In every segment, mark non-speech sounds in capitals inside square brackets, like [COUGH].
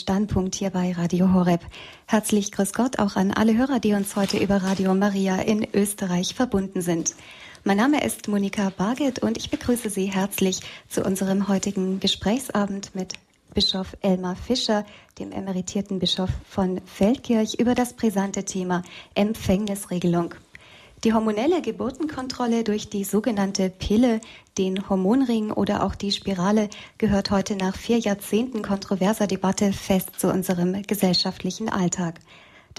Standpunkt hier bei Radio Horeb. Herzlich grüß Gott auch an alle Hörer, die uns heute über Radio Maria in Österreich verbunden sind. Mein Name ist Monika Barget und ich begrüße Sie herzlich zu unserem heutigen Gesprächsabend mit Bischof Elmar Fischer, dem emeritierten Bischof von Feldkirch, über das brisante Thema Empfängnisregelung. Die hormonelle Geburtenkontrolle durch die sogenannte Pille, den Hormonring oder auch die Spirale gehört heute nach vier Jahrzehnten kontroverser Debatte fest zu unserem gesellschaftlichen Alltag.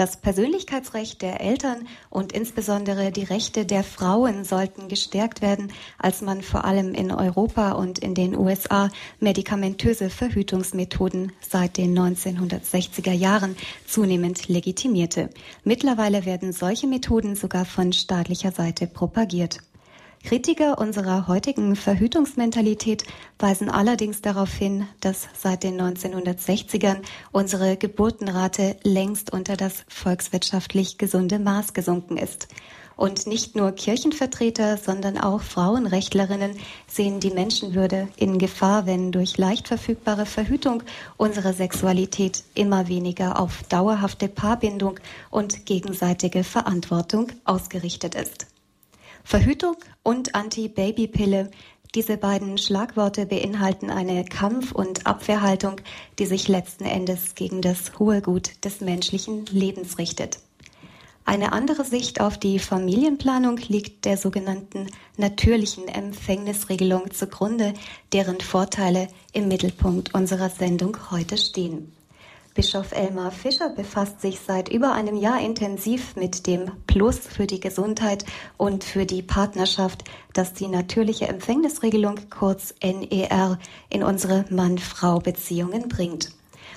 Das Persönlichkeitsrecht der Eltern und insbesondere die Rechte der Frauen sollten gestärkt werden, als man vor allem in Europa und in den USA medikamentöse Verhütungsmethoden seit den 1960er Jahren zunehmend legitimierte. Mittlerweile werden solche Methoden sogar von staatlicher Seite propagiert. Kritiker unserer heutigen Verhütungsmentalität weisen allerdings darauf hin, dass seit den 1960ern unsere Geburtenrate längst unter das volkswirtschaftlich gesunde Maß gesunken ist. Und nicht nur Kirchenvertreter, sondern auch Frauenrechtlerinnen sehen die Menschenwürde in Gefahr, wenn durch leicht verfügbare Verhütung unsere Sexualität immer weniger auf dauerhafte Paarbindung und gegenseitige Verantwortung ausgerichtet ist. Verhütung und Anti-Baby-Pille. Diese beiden Schlagworte beinhalten eine Kampf- und Abwehrhaltung, die sich letzten Endes gegen das hohe Gut des menschlichen Lebens richtet. Eine andere Sicht auf die Familienplanung liegt der sogenannten natürlichen Empfängnisregelung zugrunde, deren Vorteile im Mittelpunkt unserer Sendung heute stehen. Bischof Elmar Fischer befasst sich seit über einem Jahr intensiv mit dem Plus für die Gesundheit und für die Partnerschaft, das die natürliche Empfängnisregelung kurz NER in unsere Mann-Frau-Beziehungen bringt.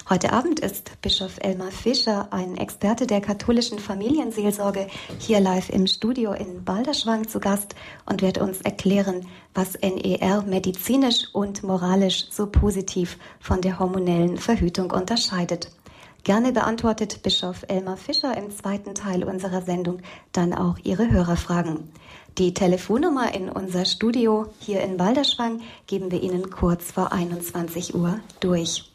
Heute Abend ist Bischof Elmar Fischer, ein Experte der katholischen Familienseelsorge, hier live im Studio in Balderschwang zu Gast und wird uns erklären, was NER medizinisch und moralisch so positiv von der hormonellen Verhütung unterscheidet. Gerne beantwortet Bischof Elmar Fischer im zweiten Teil unserer Sendung dann auch Ihre Hörerfragen. Die Telefonnummer in unser Studio hier in Balderschwang geben wir Ihnen kurz vor 21 Uhr durch.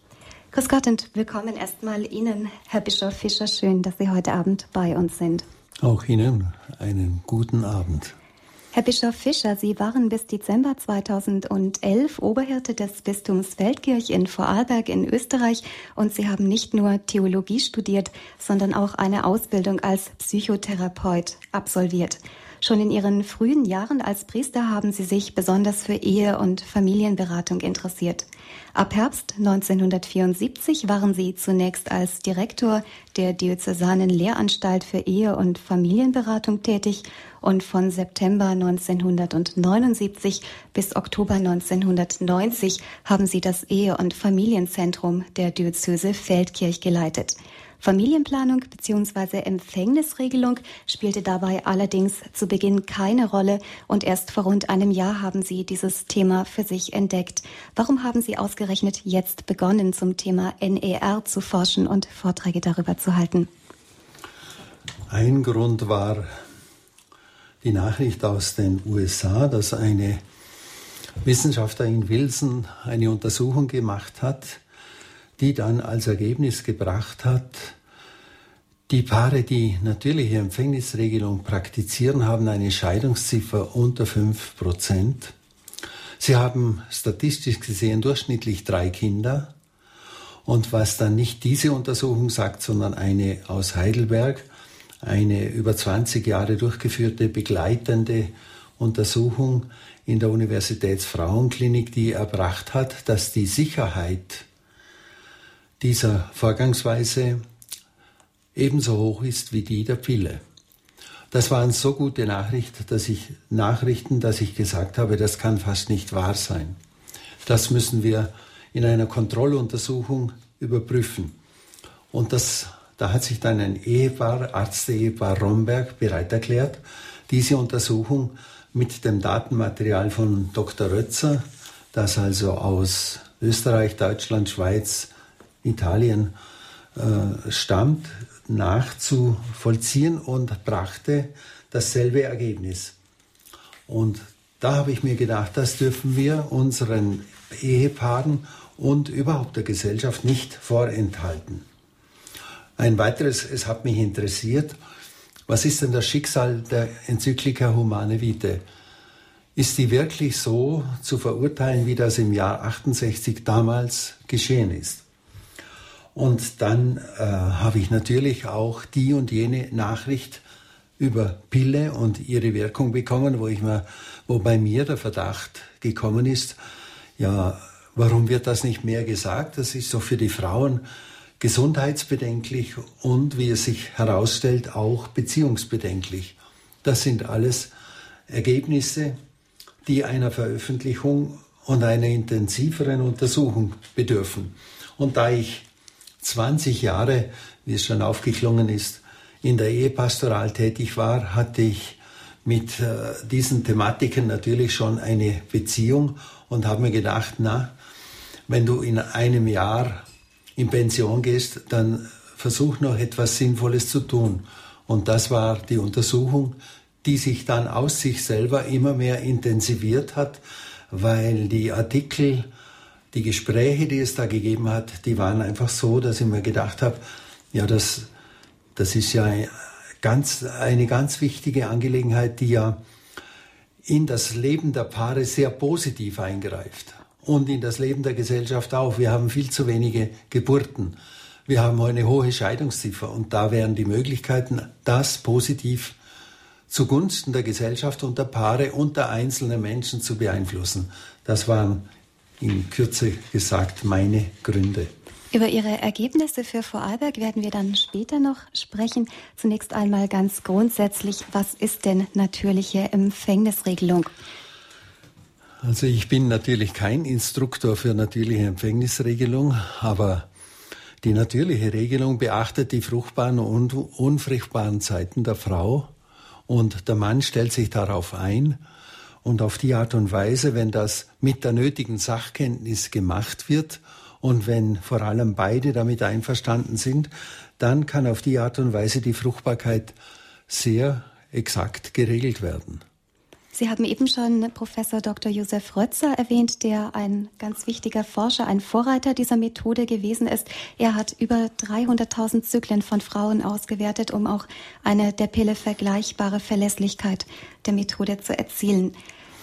Grüß Gott und willkommen erstmal Ihnen, Herr Bischof Fischer. Schön, dass Sie heute Abend bei uns sind. Auch Ihnen einen guten Abend. Herr Bischof Fischer, Sie waren bis Dezember 2011 Oberhirte des Bistums Feldkirch in Vorarlberg in Österreich und Sie haben nicht nur Theologie studiert, sondern auch eine Ausbildung als Psychotherapeut absolviert. Schon in Ihren frühen Jahren als Priester haben Sie sich besonders für Ehe- und Familienberatung interessiert. Ab Herbst 1974 waren Sie zunächst als Direktor der Diözesanen Lehranstalt für Ehe- und Familienberatung tätig und von September 1979 bis Oktober 1990 haben Sie das Ehe- und Familienzentrum der Diözese Feldkirch geleitet. Familienplanung bzw. Empfängnisregelung spielte dabei allerdings zu Beginn keine Rolle und erst vor rund einem Jahr haben Sie dieses Thema für sich entdeckt. Warum haben Sie ausgerechnet jetzt begonnen, zum Thema NER zu forschen und Vorträge darüber zu halten? Ein Grund war die Nachricht aus den USA, dass eine Wissenschaftlerin Wilson eine Untersuchung gemacht hat, die dann als Ergebnis gebracht hat, die Paare, die natürliche Empfängnisregelung praktizieren, haben eine Scheidungsziffer unter 5 Prozent. Sie haben statistisch gesehen durchschnittlich drei Kinder. Und was dann nicht diese Untersuchung sagt, sondern eine aus Heidelberg, eine über 20 Jahre durchgeführte begleitende Untersuchung in der Universitätsfrauenklinik, die erbracht hat, dass die Sicherheit dieser Vorgangsweise ebenso hoch ist wie die der Pille. Das waren so gute Nachrichten, dass ich, Nachrichten, dass ich gesagt habe, das kann fast nicht wahr sein. Das müssen wir in einer Kontrolluntersuchung überprüfen. Und das, da hat sich dann ein Ehepaar, Arzt-Ehepaar Romberg, bereit erklärt, diese Untersuchung mit dem Datenmaterial von Dr. Rötzer, das also aus Österreich, Deutschland, Schweiz, Italien äh, stammt, nachzuvollziehen und brachte dasselbe Ergebnis. Und da habe ich mir gedacht, das dürfen wir unseren Ehepaaren und überhaupt der Gesellschaft nicht vorenthalten. Ein weiteres, es hat mich interessiert, was ist denn das Schicksal der Enzyklika Humane Vitae? Ist die wirklich so zu verurteilen, wie das im Jahr 68 damals geschehen ist? Und dann äh, habe ich natürlich auch die und jene Nachricht über Pille und ihre Wirkung bekommen, wo ich mir, wo bei mir der Verdacht gekommen ist, ja, warum wird das nicht mehr gesagt? Das ist doch für die Frauen gesundheitsbedenklich und, wie es sich herausstellt, auch beziehungsbedenklich. Das sind alles Ergebnisse, die einer Veröffentlichung und einer intensiveren Untersuchung bedürfen. Und da ich 20 Jahre, wie es schon aufgeklungen ist, in der Ehepastoral tätig war, hatte ich mit äh, diesen Thematiken natürlich schon eine Beziehung und habe mir gedacht, na, wenn du in einem Jahr in Pension gehst, dann versuch noch etwas Sinnvolles zu tun. Und das war die Untersuchung, die sich dann aus sich selber immer mehr intensiviert hat, weil die Artikel, die Gespräche, die es da gegeben hat, die waren einfach so, dass ich mir gedacht habe, ja, das, das ist ja ganz, eine ganz wichtige Angelegenheit, die ja in das Leben der Paare sehr positiv eingreift und in das Leben der Gesellschaft auch. Wir haben viel zu wenige Geburten. Wir haben eine hohe Scheidungsziffer und da wären die Möglichkeiten, das positiv zugunsten der Gesellschaft und der Paare und der einzelnen Menschen zu beeinflussen. Das waren in Kürze gesagt meine Gründe. Über Ihre Ergebnisse für Vorarlberg werden wir dann später noch sprechen. Zunächst einmal ganz grundsätzlich, was ist denn natürliche Empfängnisregelung? Also ich bin natürlich kein Instruktor für natürliche Empfängnisregelung, aber die natürliche Regelung beachtet die fruchtbaren und unfruchtbaren Zeiten der Frau und der Mann stellt sich darauf ein und auf die Art und Weise, wenn das mit der nötigen Sachkenntnis gemacht wird und wenn vor allem beide damit einverstanden sind, dann kann auf die Art und Weise die Fruchtbarkeit sehr exakt geregelt werden. Sie haben eben schon Professor Dr. Josef Rötzer erwähnt, der ein ganz wichtiger Forscher, ein Vorreiter dieser Methode gewesen ist. Er hat über 300.000 Zyklen von Frauen ausgewertet, um auch eine der Pille vergleichbare Verlässlichkeit der Methode zu erzielen.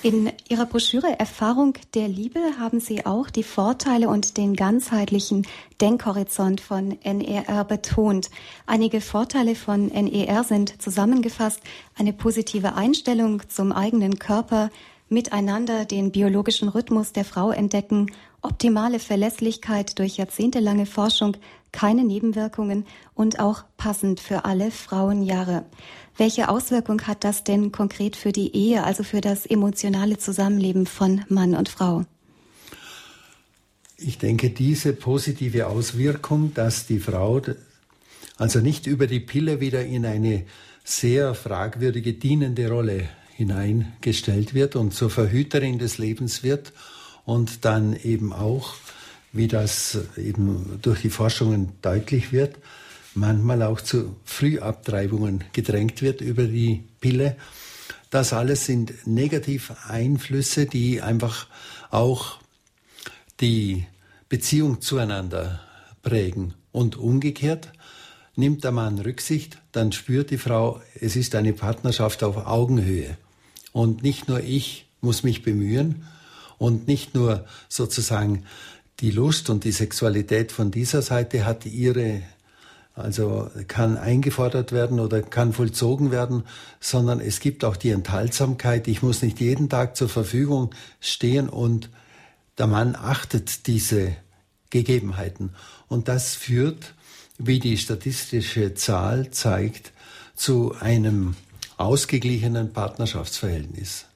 In Ihrer Broschüre Erfahrung der Liebe haben Sie auch die Vorteile und den ganzheitlichen Denkhorizont von NER betont. Einige Vorteile von NER sind zusammengefasst eine positive Einstellung zum eigenen Körper, miteinander den biologischen Rhythmus der Frau entdecken, optimale Verlässlichkeit durch jahrzehntelange Forschung, keine Nebenwirkungen und auch passend für alle Frauenjahre. Welche Auswirkung hat das denn konkret für die Ehe, also für das emotionale Zusammenleben von Mann und Frau? Ich denke, diese positive Auswirkung, dass die Frau also nicht über die Pille wieder in eine sehr fragwürdige dienende Rolle hineingestellt wird und zur Verhüterin des Lebens wird und dann eben auch, wie das eben durch die Forschungen deutlich wird, manchmal auch zu Frühabtreibungen gedrängt wird über die Pille. Das alles sind negative Einflüsse, die einfach auch die Beziehung zueinander prägen. Und umgekehrt nimmt der Mann Rücksicht, dann spürt die Frau, es ist eine Partnerschaft auf Augenhöhe. Und nicht nur ich muss mich bemühen und nicht nur sozusagen die Lust und die Sexualität von dieser Seite hat ihre also kann eingefordert werden oder kann vollzogen werden, sondern es gibt auch die Enthaltsamkeit. Ich muss nicht jeden Tag zur Verfügung stehen und der Mann achtet diese Gegebenheiten. Und das führt, wie die statistische Zahl zeigt, zu einem ausgeglichenen Partnerschaftsverhältnis.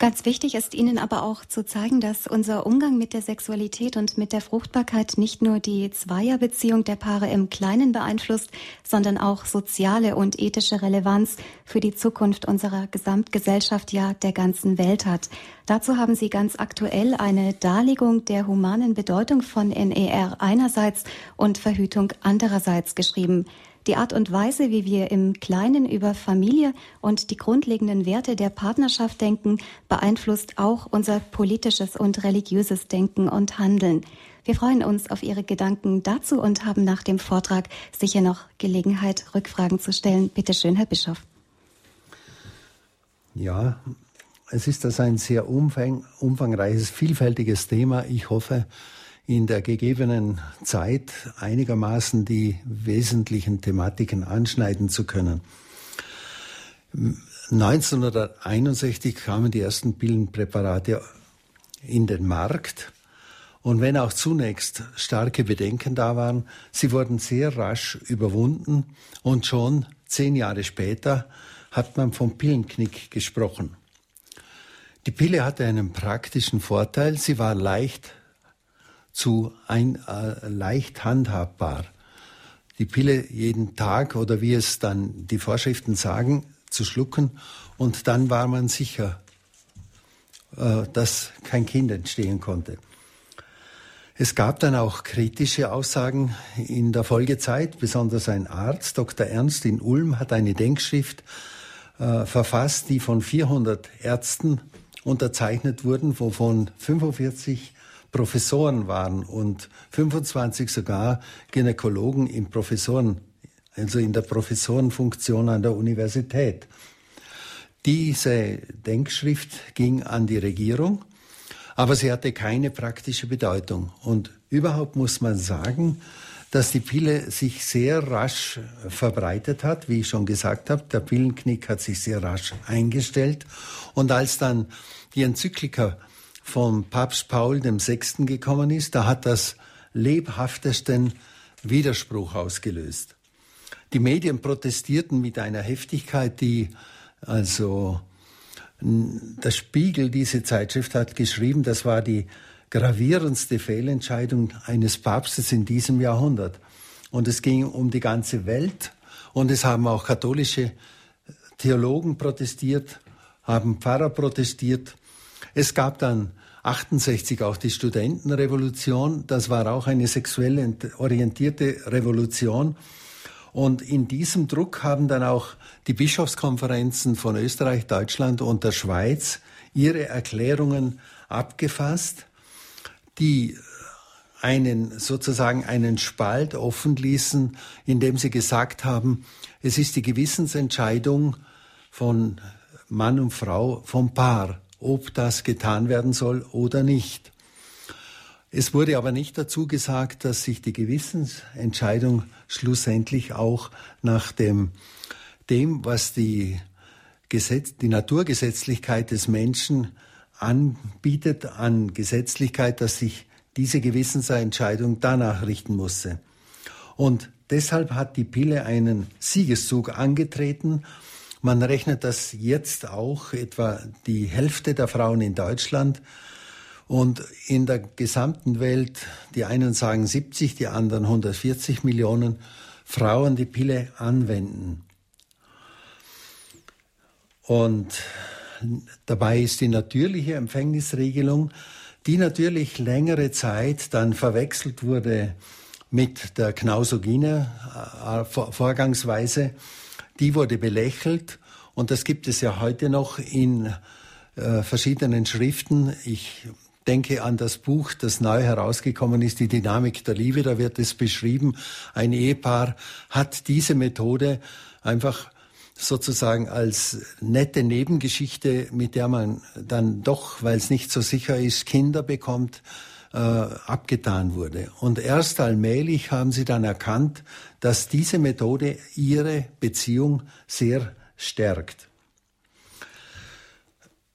Ganz wichtig ist Ihnen aber auch zu zeigen, dass unser Umgang mit der Sexualität und mit der Fruchtbarkeit nicht nur die Zweierbeziehung der Paare im Kleinen beeinflusst, sondern auch soziale und ethische Relevanz für die Zukunft unserer Gesamtgesellschaft, ja der ganzen Welt hat. Dazu haben Sie ganz aktuell eine Darlegung der humanen Bedeutung von NER einerseits und Verhütung andererseits geschrieben. Die Art und Weise, wie wir im Kleinen über Familie und die grundlegenden Werte der Partnerschaft denken, beeinflusst auch unser politisches und religiöses Denken und Handeln. Wir freuen uns auf Ihre Gedanken dazu und haben nach dem Vortrag sicher noch Gelegenheit, Rückfragen zu stellen. Bitte schön, Herr Bischof. Ja, es ist das ein sehr umfang, umfangreiches, vielfältiges Thema. Ich hoffe, in der gegebenen Zeit einigermaßen die wesentlichen Thematiken anschneiden zu können. 1961 kamen die ersten Pillenpräparate in den Markt. Und wenn auch zunächst starke Bedenken da waren, sie wurden sehr rasch überwunden und schon zehn Jahre später hat man vom Pillenknick gesprochen. Die Pille hatte einen praktischen Vorteil, sie war leicht zu ein, äh, leicht handhabbar. Die Pille jeden Tag oder wie es dann die Vorschriften sagen, zu schlucken und dann war man sicher, äh, dass kein Kind entstehen konnte. Es gab dann auch kritische Aussagen in der Folgezeit. Besonders ein Arzt, Dr. Ernst in Ulm, hat eine Denkschrift äh, verfasst, die von 400 Ärzten unterzeichnet wurden, wovon 45 Professoren waren und 25 sogar Gynäkologen in Professoren, also in der Professorenfunktion an der Universität. Diese Denkschrift ging an die Regierung, aber sie hatte keine praktische Bedeutung. Und überhaupt muss man sagen, dass die Pille sich sehr rasch verbreitet hat, wie ich schon gesagt habe. Der Pillenknick hat sich sehr rasch eingestellt. Und als dann die Enzyklika vom Papst Paul VI. gekommen ist, da hat das lebhaftesten Widerspruch ausgelöst. Die Medien protestierten mit einer Heftigkeit, die also der Spiegel, diese Zeitschrift hat geschrieben, das war die gravierendste Fehlentscheidung eines Papstes in diesem Jahrhundert. Und es ging um die ganze Welt und es haben auch katholische Theologen protestiert, haben Pfarrer protestiert. Es gab dann 68 auch die Studentenrevolution. Das war auch eine sexuell orientierte Revolution. Und in diesem Druck haben dann auch die Bischofskonferenzen von Österreich, Deutschland und der Schweiz ihre Erklärungen abgefasst, die einen sozusagen einen Spalt offen ließen, indem sie gesagt haben, es ist die Gewissensentscheidung von Mann und Frau vom Paar ob das getan werden soll oder nicht. Es wurde aber nicht dazu gesagt, dass sich die Gewissensentscheidung schlussendlich auch nach dem, dem was die, Gesetz, die Naturgesetzlichkeit des Menschen anbietet an Gesetzlichkeit, dass sich diese Gewissensentscheidung danach richten musste. Und deshalb hat die Pille einen Siegeszug angetreten man rechnet, dass jetzt auch etwa die Hälfte der Frauen in Deutschland und in der gesamten Welt, die einen sagen 70, die anderen 140 Millionen Frauen die Pille anwenden. Und dabei ist die natürliche Empfängnisregelung, die natürlich längere Zeit dann verwechselt wurde mit der knausogene äh, die wurde belächelt und das gibt es ja heute noch in äh, verschiedenen Schriften. Ich denke an das Buch, das neu herausgekommen ist, Die Dynamik der Liebe, da wird es beschrieben, ein Ehepaar hat diese Methode einfach sozusagen als nette Nebengeschichte, mit der man dann doch, weil es nicht so sicher ist, Kinder bekommt, äh, abgetan wurde. Und erst allmählich haben sie dann erkannt, dass diese Methode ihre Beziehung sehr stärkt.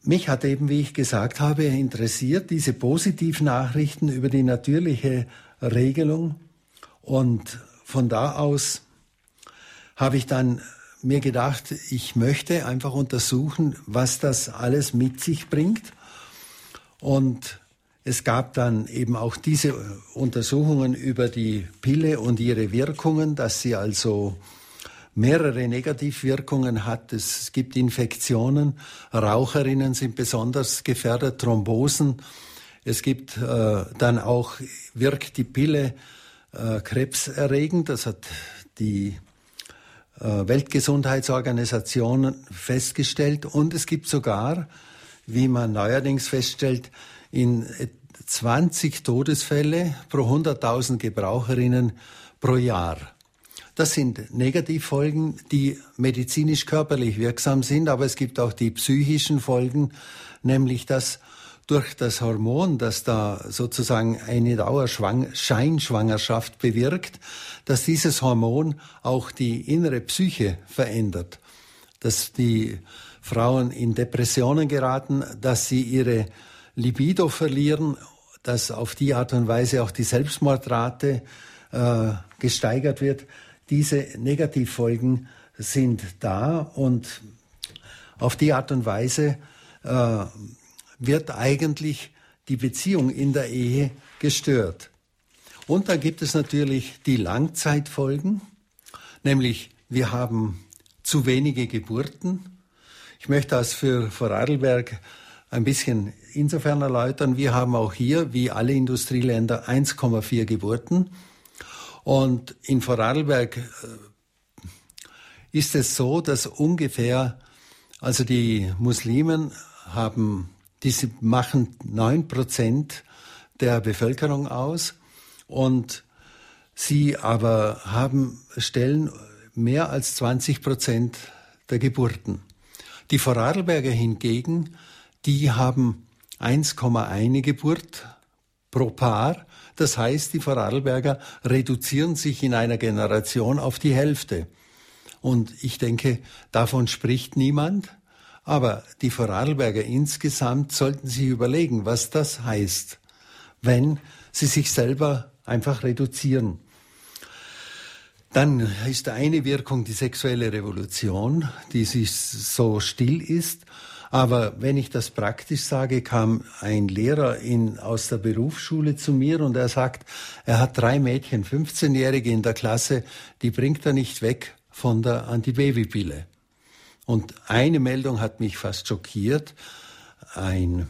Mich hat eben, wie ich gesagt habe, interessiert diese positiven Nachrichten über die natürliche Regelung. Und von da aus habe ich dann mir gedacht, ich möchte einfach untersuchen, was das alles mit sich bringt. Und es gab dann eben auch diese Untersuchungen über die Pille und ihre Wirkungen, dass sie also mehrere Negativwirkungen hat. Es gibt Infektionen, Raucherinnen sind besonders gefährdet, Thrombosen. Es gibt äh, dann auch, wirkt die Pille äh, krebserregend, das hat die äh, Weltgesundheitsorganisation festgestellt. Und es gibt sogar, wie man neuerdings feststellt, in 20 Todesfälle pro 100.000 Gebraucherinnen pro Jahr. Das sind Negativfolgen, die medizinisch körperlich wirksam sind, aber es gibt auch die psychischen Folgen, nämlich dass durch das Hormon, das da sozusagen eine Dauerscheinschwangerschaft bewirkt, dass dieses Hormon auch die innere Psyche verändert, dass die Frauen in Depressionen geraten, dass sie ihre Libido verlieren, dass auf die Art und Weise auch die Selbstmordrate äh, gesteigert wird. Diese Negativfolgen sind da und auf die Art und Weise äh, wird eigentlich die Beziehung in der Ehe gestört. Und dann gibt es natürlich die Langzeitfolgen, nämlich wir haben zu wenige Geburten. Ich möchte das für Vorarlberg ein bisschen insofern erläutern. Wir haben auch hier, wie alle Industrieländer, 1,4 Geburten. Und in Vorarlberg äh, ist es so, dass ungefähr, also die Muslimen haben, diese machen neun Prozent der Bevölkerung aus und sie aber haben, stellen mehr als 20 Prozent der Geburten. Die Vorarlberger hingegen, die haben 1,1 Geburt pro Paar das heißt, die Vorarlberger reduzieren sich in einer Generation auf die Hälfte. Und ich denke, davon spricht niemand. Aber die Vorarlberger insgesamt sollten sich überlegen, was das heißt, wenn sie sich selber einfach reduzieren. Dann ist eine Wirkung die sexuelle Revolution, die sich so still ist aber wenn ich das praktisch sage, kam ein Lehrer in, aus der Berufsschule zu mir und er sagt, er hat drei Mädchen, 15-Jährige in der Klasse, die bringt er nicht weg von der Antibabypille. Und eine Meldung hat mich fast schockiert. Ein,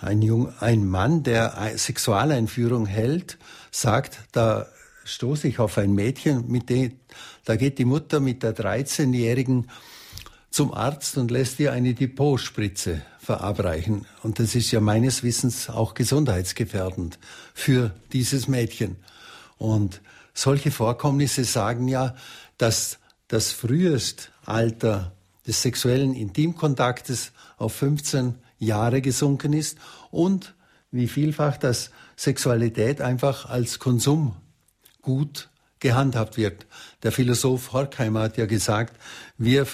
ein, Jung, ein Mann, der Sexualeinführung hält, sagt, da stoße ich auf ein Mädchen, mit dem, da geht die Mutter mit der 13-Jährigen zum Arzt und lässt ihr eine Depotspritze verabreichen. Und das ist ja meines Wissens auch gesundheitsgefährdend für dieses Mädchen. Und solche Vorkommnisse sagen ja, dass das Frühestalter des sexuellen Intimkontaktes auf 15 Jahre gesunken ist und wie vielfach das Sexualität einfach als Konsumgut gehandhabt wird. Der Philosoph Horkheimer hat ja gesagt, wir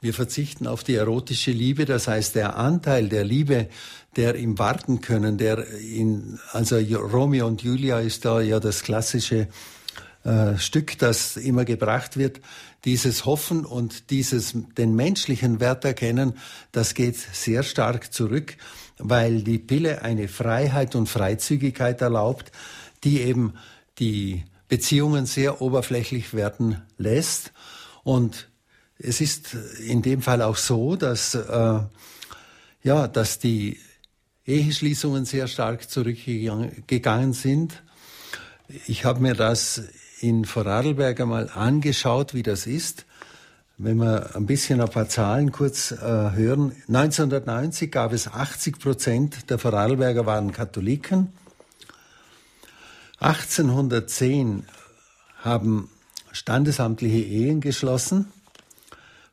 wir verzichten auf die erotische Liebe, das heißt der Anteil der Liebe, der im Warten können, der in, also Romeo und Julia ist da ja das klassische äh, Stück, das immer gebracht wird. Dieses Hoffen und dieses den menschlichen Wert erkennen, das geht sehr stark zurück, weil die Pille eine Freiheit und Freizügigkeit erlaubt, die eben die Beziehungen sehr oberflächlich werden lässt. Und es ist in dem Fall auch so, dass, äh, ja, dass die Eheschließungen sehr stark zurückgegangen sind. Ich habe mir das in Vorarlberg einmal angeschaut, wie das ist. Wenn wir ein bisschen ein paar Zahlen kurz äh, hören. 1990 gab es 80 Prozent der Vorarlberger waren Katholiken. 1810 haben standesamtliche Ehen geschlossen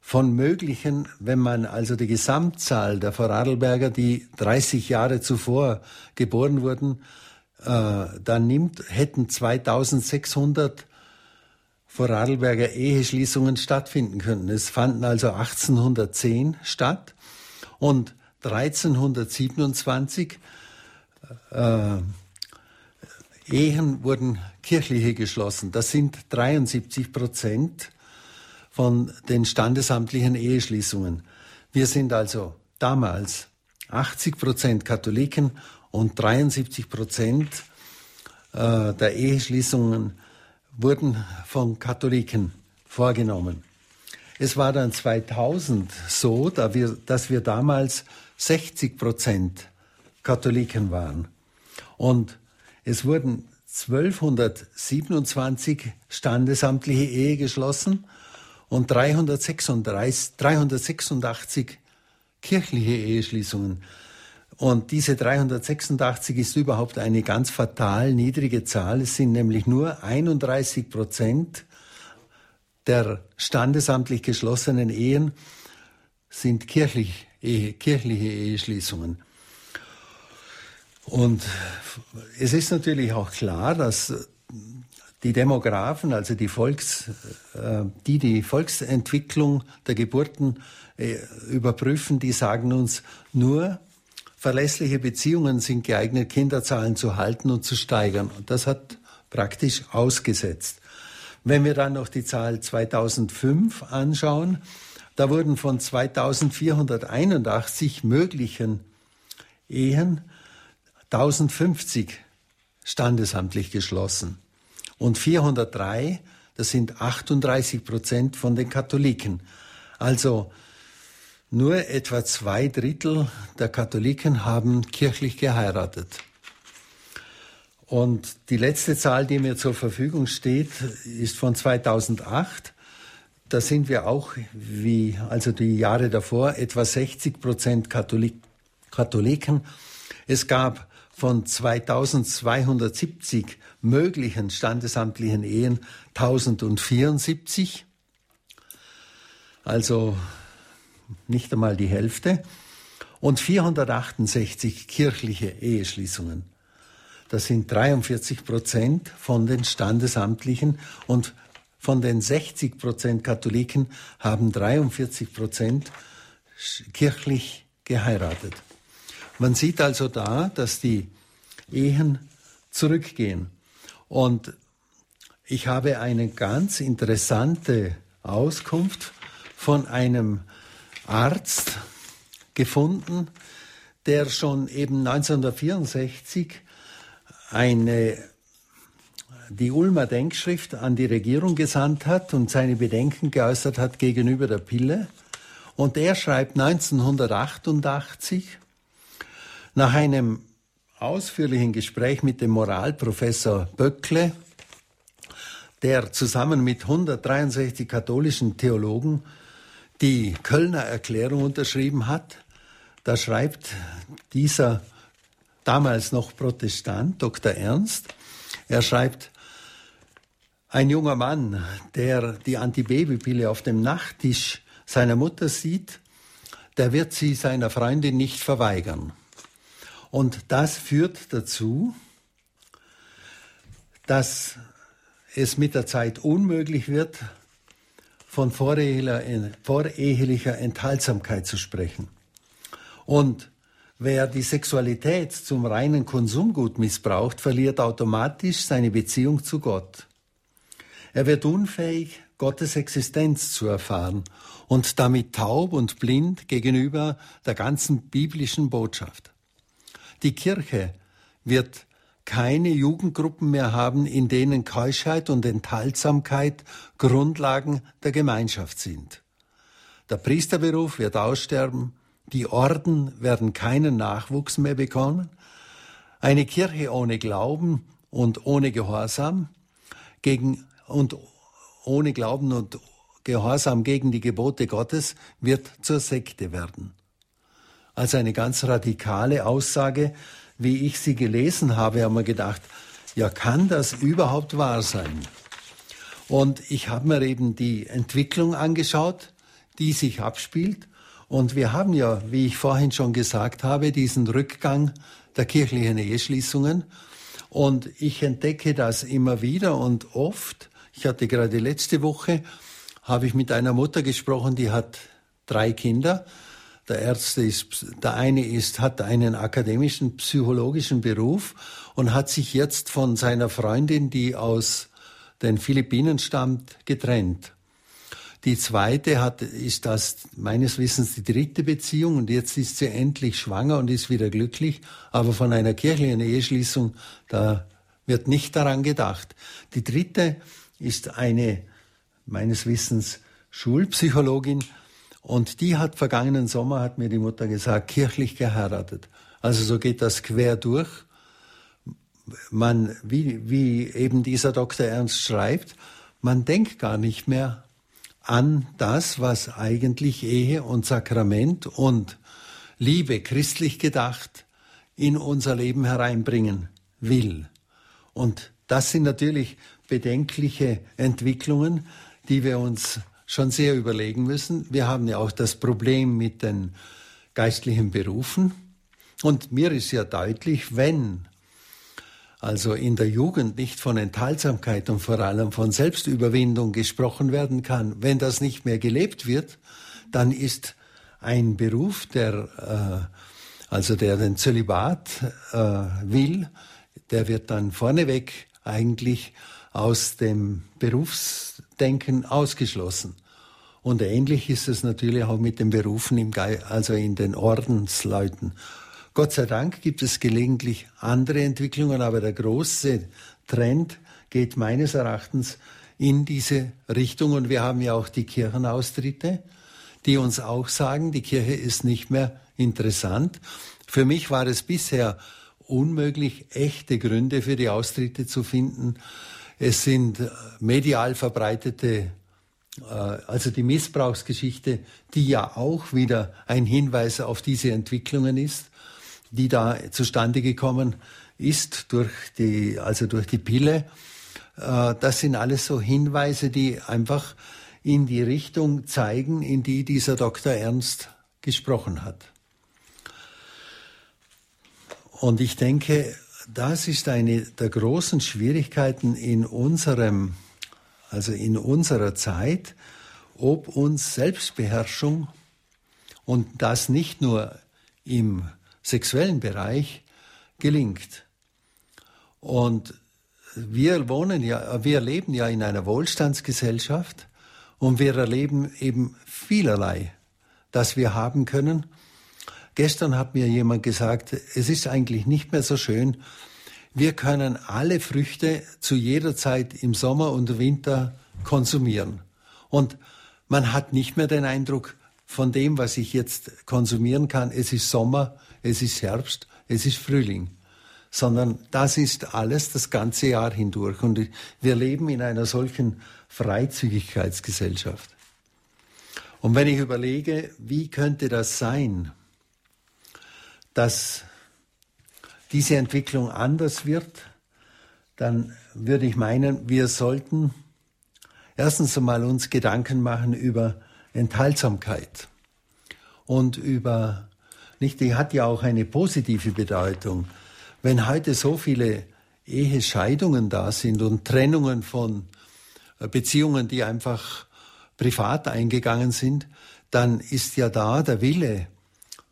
von möglichen, wenn man also die Gesamtzahl der Vorarlberger, die 30 Jahre zuvor geboren wurden, äh, dann nimmt, hätten 2600 Vorarlberger Eheschließungen stattfinden können. Es fanden also 1810 statt und 1327 äh, Ehen wurden kirchliche geschlossen. Das sind 73 Prozent von den standesamtlichen Eheschließungen. Wir sind also damals 80 Prozent Katholiken und 73 Prozent äh, der Eheschließungen wurden von Katholiken vorgenommen. Es war dann 2000 so, da wir, dass wir damals 60 Prozent Katholiken waren. Und es wurden 1227 standesamtliche Ehe geschlossen und 336, 386 kirchliche Eheschließungen. Und diese 386 ist überhaupt eine ganz fatal niedrige Zahl. Es sind nämlich nur 31 Prozent der standesamtlich geschlossenen Ehen sind kirchlich, Ehe, kirchliche Eheschließungen. Und es ist natürlich auch klar, dass die Demografen, also die Volks, äh, die die Volksentwicklung der Geburten äh, überprüfen, die sagen uns nur, verlässliche Beziehungen sind geeignet, Kinderzahlen zu halten und zu steigern. Und das hat praktisch ausgesetzt. Wenn wir dann noch die Zahl 2005 anschauen, da wurden von 2481 möglichen Ehen 1050 standesamtlich geschlossen und 403, das sind 38 Prozent von den Katholiken. Also nur etwa zwei Drittel der Katholiken haben kirchlich geheiratet. Und die letzte Zahl, die mir zur Verfügung steht, ist von 2008. Da sind wir auch, wie also die Jahre davor, etwa 60 Prozent Katholik Katholiken. Es gab von 2270 möglichen standesamtlichen Ehen 1074, also nicht einmal die Hälfte, und 468 kirchliche Eheschließungen. Das sind 43 Prozent von den Standesamtlichen und von den 60 Prozent Katholiken haben 43 Prozent kirchlich geheiratet. Man sieht also da, dass die Ehen zurückgehen. Und ich habe eine ganz interessante Auskunft von einem Arzt gefunden, der schon eben 1964 eine, die Ulmer Denkschrift an die Regierung gesandt hat und seine Bedenken geäußert hat gegenüber der Pille. Und er schreibt 1988 nach einem ausführlichen Gespräch mit dem Moralprofessor Böckle, der zusammen mit 163 katholischen Theologen die Kölner Erklärung unterschrieben hat, da schreibt dieser damals noch Protestant, Dr. Ernst. Er schreibt, ein junger Mann, der die Antibabypille auf dem Nachttisch seiner Mutter sieht, der wird sie seiner Freundin nicht verweigern. Und das führt dazu, dass es mit der Zeit unmöglich wird, von vorehelicher Enthaltsamkeit zu sprechen. Und Wer die Sexualität zum reinen Konsumgut missbraucht, verliert automatisch seine Beziehung zu Gott. Er wird unfähig, Gottes Existenz zu erfahren und damit taub und blind gegenüber der ganzen biblischen Botschaft. Die Kirche wird keine Jugendgruppen mehr haben, in denen Keuschheit und Enthaltsamkeit Grundlagen der Gemeinschaft sind. Der Priesterberuf wird aussterben, die Orden werden keinen Nachwuchs mehr bekommen. Eine Kirche ohne Glauben und ohne Gehorsam gegen, und ohne Glauben und Gehorsam gegen die Gebote Gottes wird zur Sekte werden. Also eine ganz radikale Aussage, wie ich sie gelesen habe, haben wir gedacht, ja, kann das überhaupt wahr sein? Und ich habe mir eben die Entwicklung angeschaut, die sich abspielt und wir haben ja, wie ich vorhin schon gesagt habe, diesen Rückgang der kirchlichen Eheschließungen. Und ich entdecke das immer wieder und oft. Ich hatte gerade letzte Woche, habe ich mit einer Mutter gesprochen, die hat drei Kinder. Der erste ist, der eine ist, hat einen akademischen psychologischen Beruf und hat sich jetzt von seiner Freundin, die aus den Philippinen stammt, getrennt. Die zweite hat, ist das meines Wissens die dritte Beziehung und jetzt ist sie endlich schwanger und ist wieder glücklich. Aber von einer kirchlichen Eheschließung, da wird nicht daran gedacht. Die dritte ist eine meines Wissens Schulpsychologin und die hat vergangenen Sommer, hat mir die Mutter gesagt, kirchlich geheiratet. Also so geht das quer durch. man, wie, wie eben dieser Dr. Ernst schreibt, man denkt gar nicht mehr an das, was eigentlich Ehe und Sakrament und Liebe christlich gedacht in unser Leben hereinbringen will. Und das sind natürlich bedenkliche Entwicklungen, die wir uns schon sehr überlegen müssen. Wir haben ja auch das Problem mit den geistlichen Berufen. Und mir ist ja deutlich, wenn also in der Jugend nicht von Enthaltsamkeit und vor allem von Selbstüberwindung gesprochen werden kann, wenn das nicht mehr gelebt wird, dann ist ein Beruf, der äh, also der den Zölibat äh, will, der wird dann vorneweg eigentlich aus dem Berufsdenken ausgeschlossen. Und ähnlich ist es natürlich auch mit den Berufen im Ge also in den Ordensleuten. Gott sei Dank gibt es gelegentlich andere Entwicklungen, aber der große Trend geht meines Erachtens in diese Richtung. Und wir haben ja auch die Kirchenaustritte, die uns auch sagen, die Kirche ist nicht mehr interessant. Für mich war es bisher unmöglich, echte Gründe für die Austritte zu finden. Es sind äh, medial verbreitete, also die Missbrauchsgeschichte, die ja auch wieder ein Hinweis auf diese Entwicklungen ist, die da zustande gekommen ist durch die, also durch die Pille. Äh, das sind alles so Hinweise, die einfach in die Richtung zeigen, in die dieser Dr. Ernst gesprochen hat. Und ich denke, das ist eine der großen Schwierigkeiten in unserem, also in unserer Zeit, ob uns Selbstbeherrschung und das nicht nur im sexuellen Bereich gelingt. Und wir wohnen ja, wir leben ja in einer Wohlstandsgesellschaft und wir erleben eben vielerlei, das wir haben können Gestern hat mir jemand gesagt, es ist eigentlich nicht mehr so schön. Wir können alle Früchte zu jeder Zeit im Sommer und Winter konsumieren. Und man hat nicht mehr den Eindruck von dem, was ich jetzt konsumieren kann, es ist Sommer, es ist Herbst, es ist Frühling, sondern das ist alles das ganze Jahr hindurch. Und wir leben in einer solchen Freizügigkeitsgesellschaft. Und wenn ich überlege, wie könnte das sein, dass diese Entwicklung anders wird, dann würde ich meinen, wir sollten erstens einmal uns Gedanken machen über Enthaltsamkeit und über, nicht, die hat ja auch eine positive Bedeutung. Wenn heute so viele Ehescheidungen da sind und Trennungen von äh, Beziehungen, die einfach privat eingegangen sind, dann ist ja da der Wille,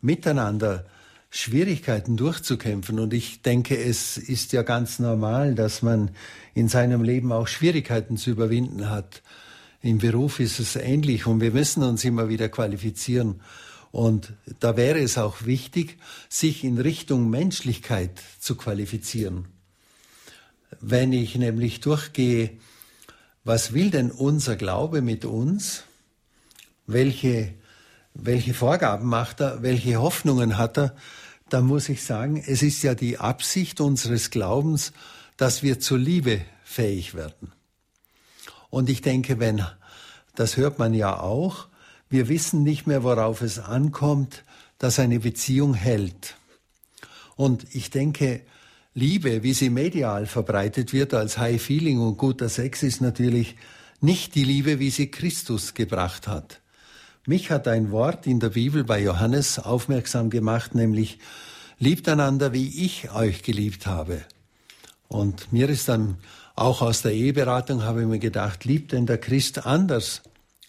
miteinander Schwierigkeiten durchzukämpfen. Und ich denke, es ist ja ganz normal, dass man in seinem Leben auch Schwierigkeiten zu überwinden hat. Im Beruf ist es ähnlich und wir müssen uns immer wieder qualifizieren. Und da wäre es auch wichtig, sich in Richtung Menschlichkeit zu qualifizieren. Wenn ich nämlich durchgehe, was will denn unser Glaube mit uns? Welche, welche Vorgaben macht er? Welche Hoffnungen hat er? Da muss ich sagen, es ist ja die Absicht unseres Glaubens, dass wir zur Liebe fähig werden. Und ich denke, wenn, das hört man ja auch, wir wissen nicht mehr, worauf es ankommt, dass eine Beziehung hält. Und ich denke, Liebe, wie sie medial verbreitet wird als High Feeling und guter Sex, ist natürlich nicht die Liebe, wie sie Christus gebracht hat. Mich hat ein Wort in der Bibel bei Johannes aufmerksam gemacht, nämlich liebt einander, wie ich euch geliebt habe. Und mir ist dann auch aus der Eheberatung habe ich mir gedacht, liebt denn der Christ anders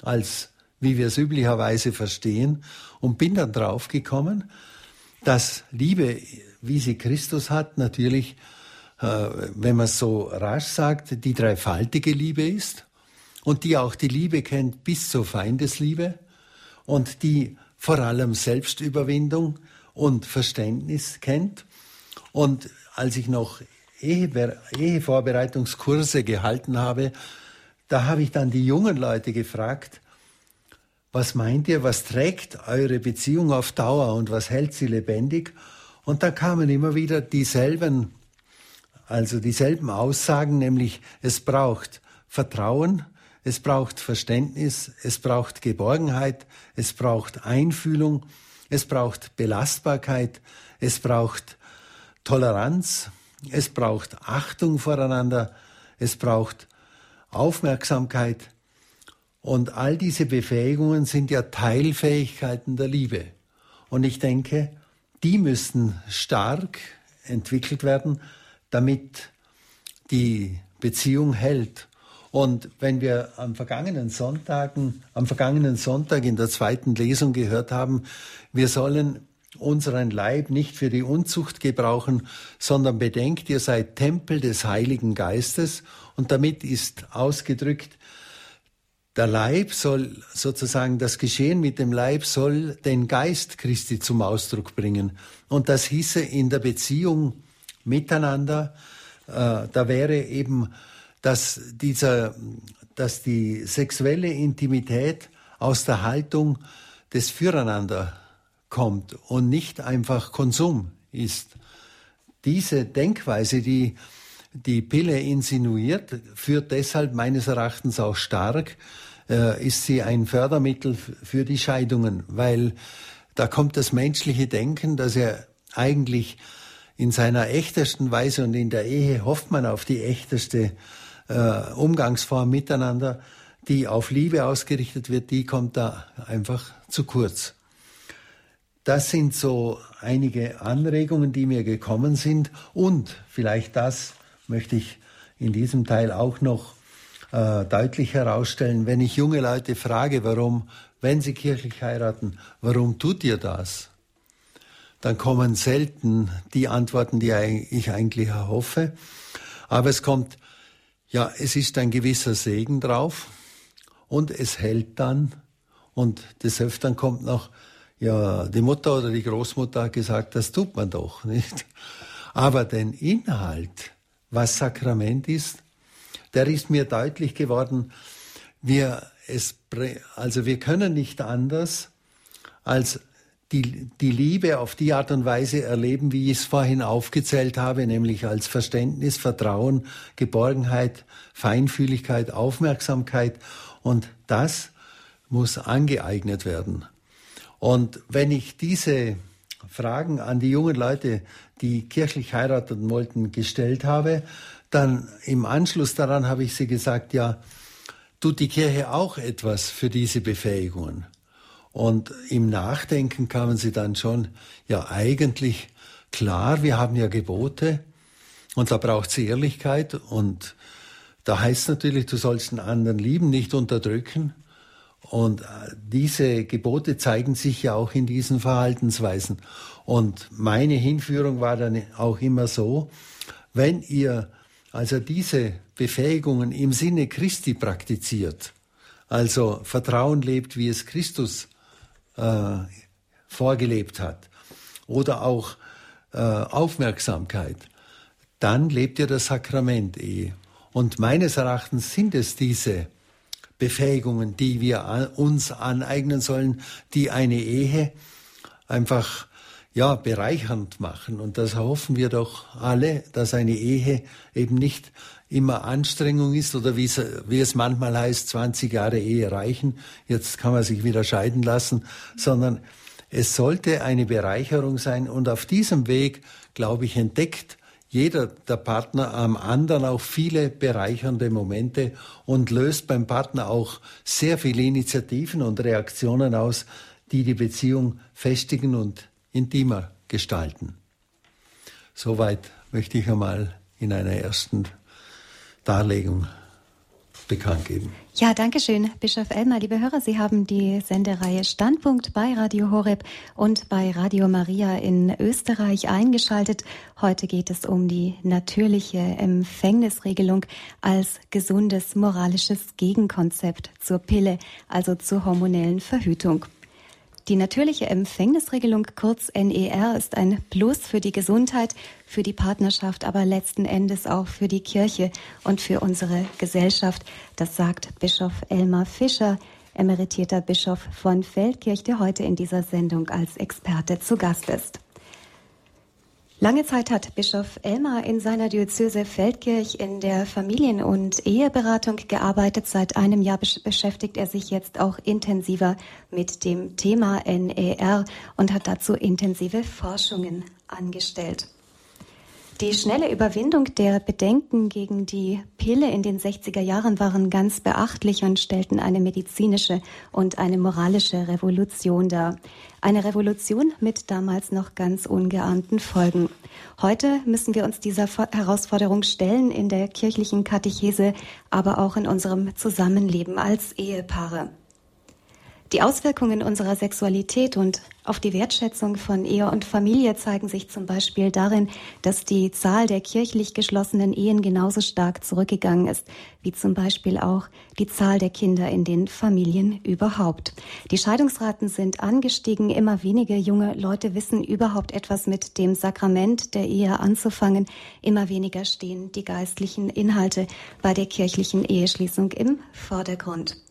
als wie wir es üblicherweise verstehen und bin dann drauf gekommen, dass Liebe, wie sie Christus hat, natürlich, äh, wenn man es so rasch sagt, die dreifaltige Liebe ist und die auch die Liebe kennt bis zur Feindesliebe und die vor allem Selbstüberwindung und Verständnis kennt. Und als ich noch Ehe, Ehevorbereitungskurse gehalten habe, da habe ich dann die jungen Leute gefragt, was meint ihr, was trägt eure Beziehung auf Dauer und was hält sie lebendig? Und da kamen immer wieder dieselben also dieselben Aussagen, nämlich es braucht Vertrauen, es braucht Verständnis, es braucht Geborgenheit, es braucht Einfühlung, es braucht Belastbarkeit, es braucht Toleranz, es braucht Achtung voreinander, es braucht Aufmerksamkeit. Und all diese Befähigungen sind ja Teilfähigkeiten der Liebe. Und ich denke, die müssten stark entwickelt werden, damit die Beziehung hält. Und wenn wir am vergangenen Sonntagen, am vergangenen Sonntag in der zweiten Lesung gehört haben, wir sollen unseren Leib nicht für die Unzucht gebrauchen, sondern bedenkt, ihr seid Tempel des Heiligen Geistes und damit ist ausgedrückt, der Leib soll sozusagen, das Geschehen mit dem Leib soll den Geist Christi zum Ausdruck bringen. Und das hieße in der Beziehung miteinander, äh, da wäre eben dass, dieser, dass die sexuelle Intimität aus der Haltung des Füreinander kommt und nicht einfach Konsum ist. Diese Denkweise, die die Pille insinuiert, führt deshalb meines Erachtens auch stark, äh, ist sie ein Fördermittel für die Scheidungen, weil da kommt das menschliche Denken, dass er eigentlich in seiner echtesten Weise und in der Ehe hofft man auf die echteste äh, Umgangsform miteinander, die auf Liebe ausgerichtet wird, die kommt da einfach zu kurz. Das sind so einige Anregungen, die mir gekommen sind und vielleicht das möchte ich in diesem Teil auch noch äh, deutlich herausstellen, wenn ich junge Leute frage, warum, wenn sie kirchlich heiraten, warum tut ihr das? Dann kommen selten die Antworten, die ich eigentlich erhoffe. Aber es kommt ja, es ist ein gewisser Segen drauf und es hält dann und des Öfteren kommt noch, ja, die Mutter oder die Großmutter hat gesagt, das tut man doch [LAUGHS] nicht. Aber den Inhalt, was Sakrament ist, der ist mir deutlich geworden. Wir, es, also wir können nicht anders, als die, die Liebe auf die Art und Weise erleben, wie ich es vorhin aufgezählt habe, nämlich als Verständnis, Vertrauen, Geborgenheit, Feinfühligkeit, Aufmerksamkeit. Und das muss angeeignet werden. Und wenn ich diese Fragen an die jungen Leute, die kirchlich heiraten wollten, gestellt habe, dann im Anschluss daran habe ich sie gesagt, ja, tut die Kirche auch etwas für diese Befähigungen? Und im Nachdenken kamen sie dann schon, ja eigentlich klar, wir haben ja Gebote und da braucht es Ehrlichkeit und da heißt natürlich, du sollst den anderen lieben, nicht unterdrücken. Und äh, diese Gebote zeigen sich ja auch in diesen Verhaltensweisen. Und meine Hinführung war dann auch immer so, wenn ihr also diese Befähigungen im Sinne Christi praktiziert, also Vertrauen lebt, wie es Christus äh, vorgelebt hat oder auch äh, Aufmerksamkeit, dann lebt ihr das Sakrament Ehe. Und meines Erachtens sind es diese Befähigungen, die wir an, uns aneignen sollen, die eine Ehe einfach ja, bereichernd machen. Und das hoffen wir doch alle, dass eine Ehe eben nicht immer Anstrengung ist oder wie es, wie es manchmal heißt, 20 Jahre Ehe reichen, jetzt kann man sich wieder scheiden lassen, sondern es sollte eine Bereicherung sein und auf diesem Weg, glaube ich, entdeckt jeder der Partner am anderen auch viele bereichernde Momente und löst beim Partner auch sehr viele Initiativen und Reaktionen aus, die die Beziehung festigen und intimer gestalten. Soweit möchte ich einmal in einer ersten Darlegung bekannt geben. Ja, danke schön, Bischof Elmar. Liebe Hörer, Sie haben die Sendereihe Standpunkt bei Radio Horeb und bei Radio Maria in Österreich eingeschaltet. Heute geht es um die natürliche Empfängnisregelung als gesundes moralisches Gegenkonzept zur Pille, also zur hormonellen Verhütung. Die natürliche Empfängnisregelung, kurz NER, ist ein Plus für die Gesundheit, für die Partnerschaft, aber letzten Endes auch für die Kirche und für unsere Gesellschaft. Das sagt Bischof Elmar Fischer, emeritierter Bischof von Feldkirch, der heute in dieser Sendung als Experte zu Gast ist. Lange Zeit hat Bischof Elmar in seiner Diözese Feldkirch in der Familien- und Eheberatung gearbeitet. Seit einem Jahr beschäftigt er sich jetzt auch intensiver mit dem Thema NER und hat dazu intensive Forschungen angestellt. Die schnelle Überwindung der Bedenken gegen die Pille in den 60er Jahren waren ganz beachtlich und stellten eine medizinische und eine moralische Revolution dar. Eine Revolution mit damals noch ganz ungeahnten Folgen. Heute müssen wir uns dieser Herausforderung stellen in der kirchlichen Katechese, aber auch in unserem Zusammenleben als Ehepaare. Die Auswirkungen unserer Sexualität und auf die Wertschätzung von Ehe und Familie zeigen sich zum Beispiel darin, dass die Zahl der kirchlich geschlossenen Ehen genauso stark zurückgegangen ist, wie zum Beispiel auch die Zahl der Kinder in den Familien überhaupt. Die Scheidungsraten sind angestiegen, immer weniger junge Leute wissen überhaupt etwas mit dem Sakrament der Ehe anzufangen, immer weniger stehen die geistlichen Inhalte bei der kirchlichen Eheschließung im Vordergrund.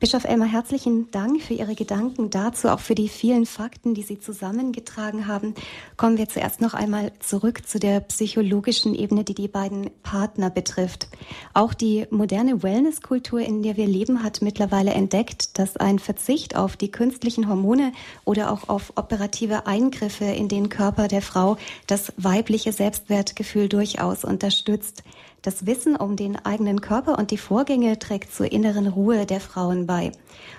Bischof Elmar, herzlichen Dank für Ihre Gedanken dazu, auch für die vielen Fakten, die Sie zusammengetragen haben. Kommen wir zuerst noch einmal zurück zu der psychologischen Ebene, die die beiden Partner betrifft. Auch die moderne Wellnesskultur, in der wir leben, hat mittlerweile entdeckt, dass ein Verzicht auf die künstlichen Hormone oder auch auf operative Eingriffe in den Körper der Frau das weibliche Selbstwertgefühl durchaus unterstützt. Das Wissen um den eigenen Körper und die Vorgänge trägt zur inneren Ruhe der Frauen bei.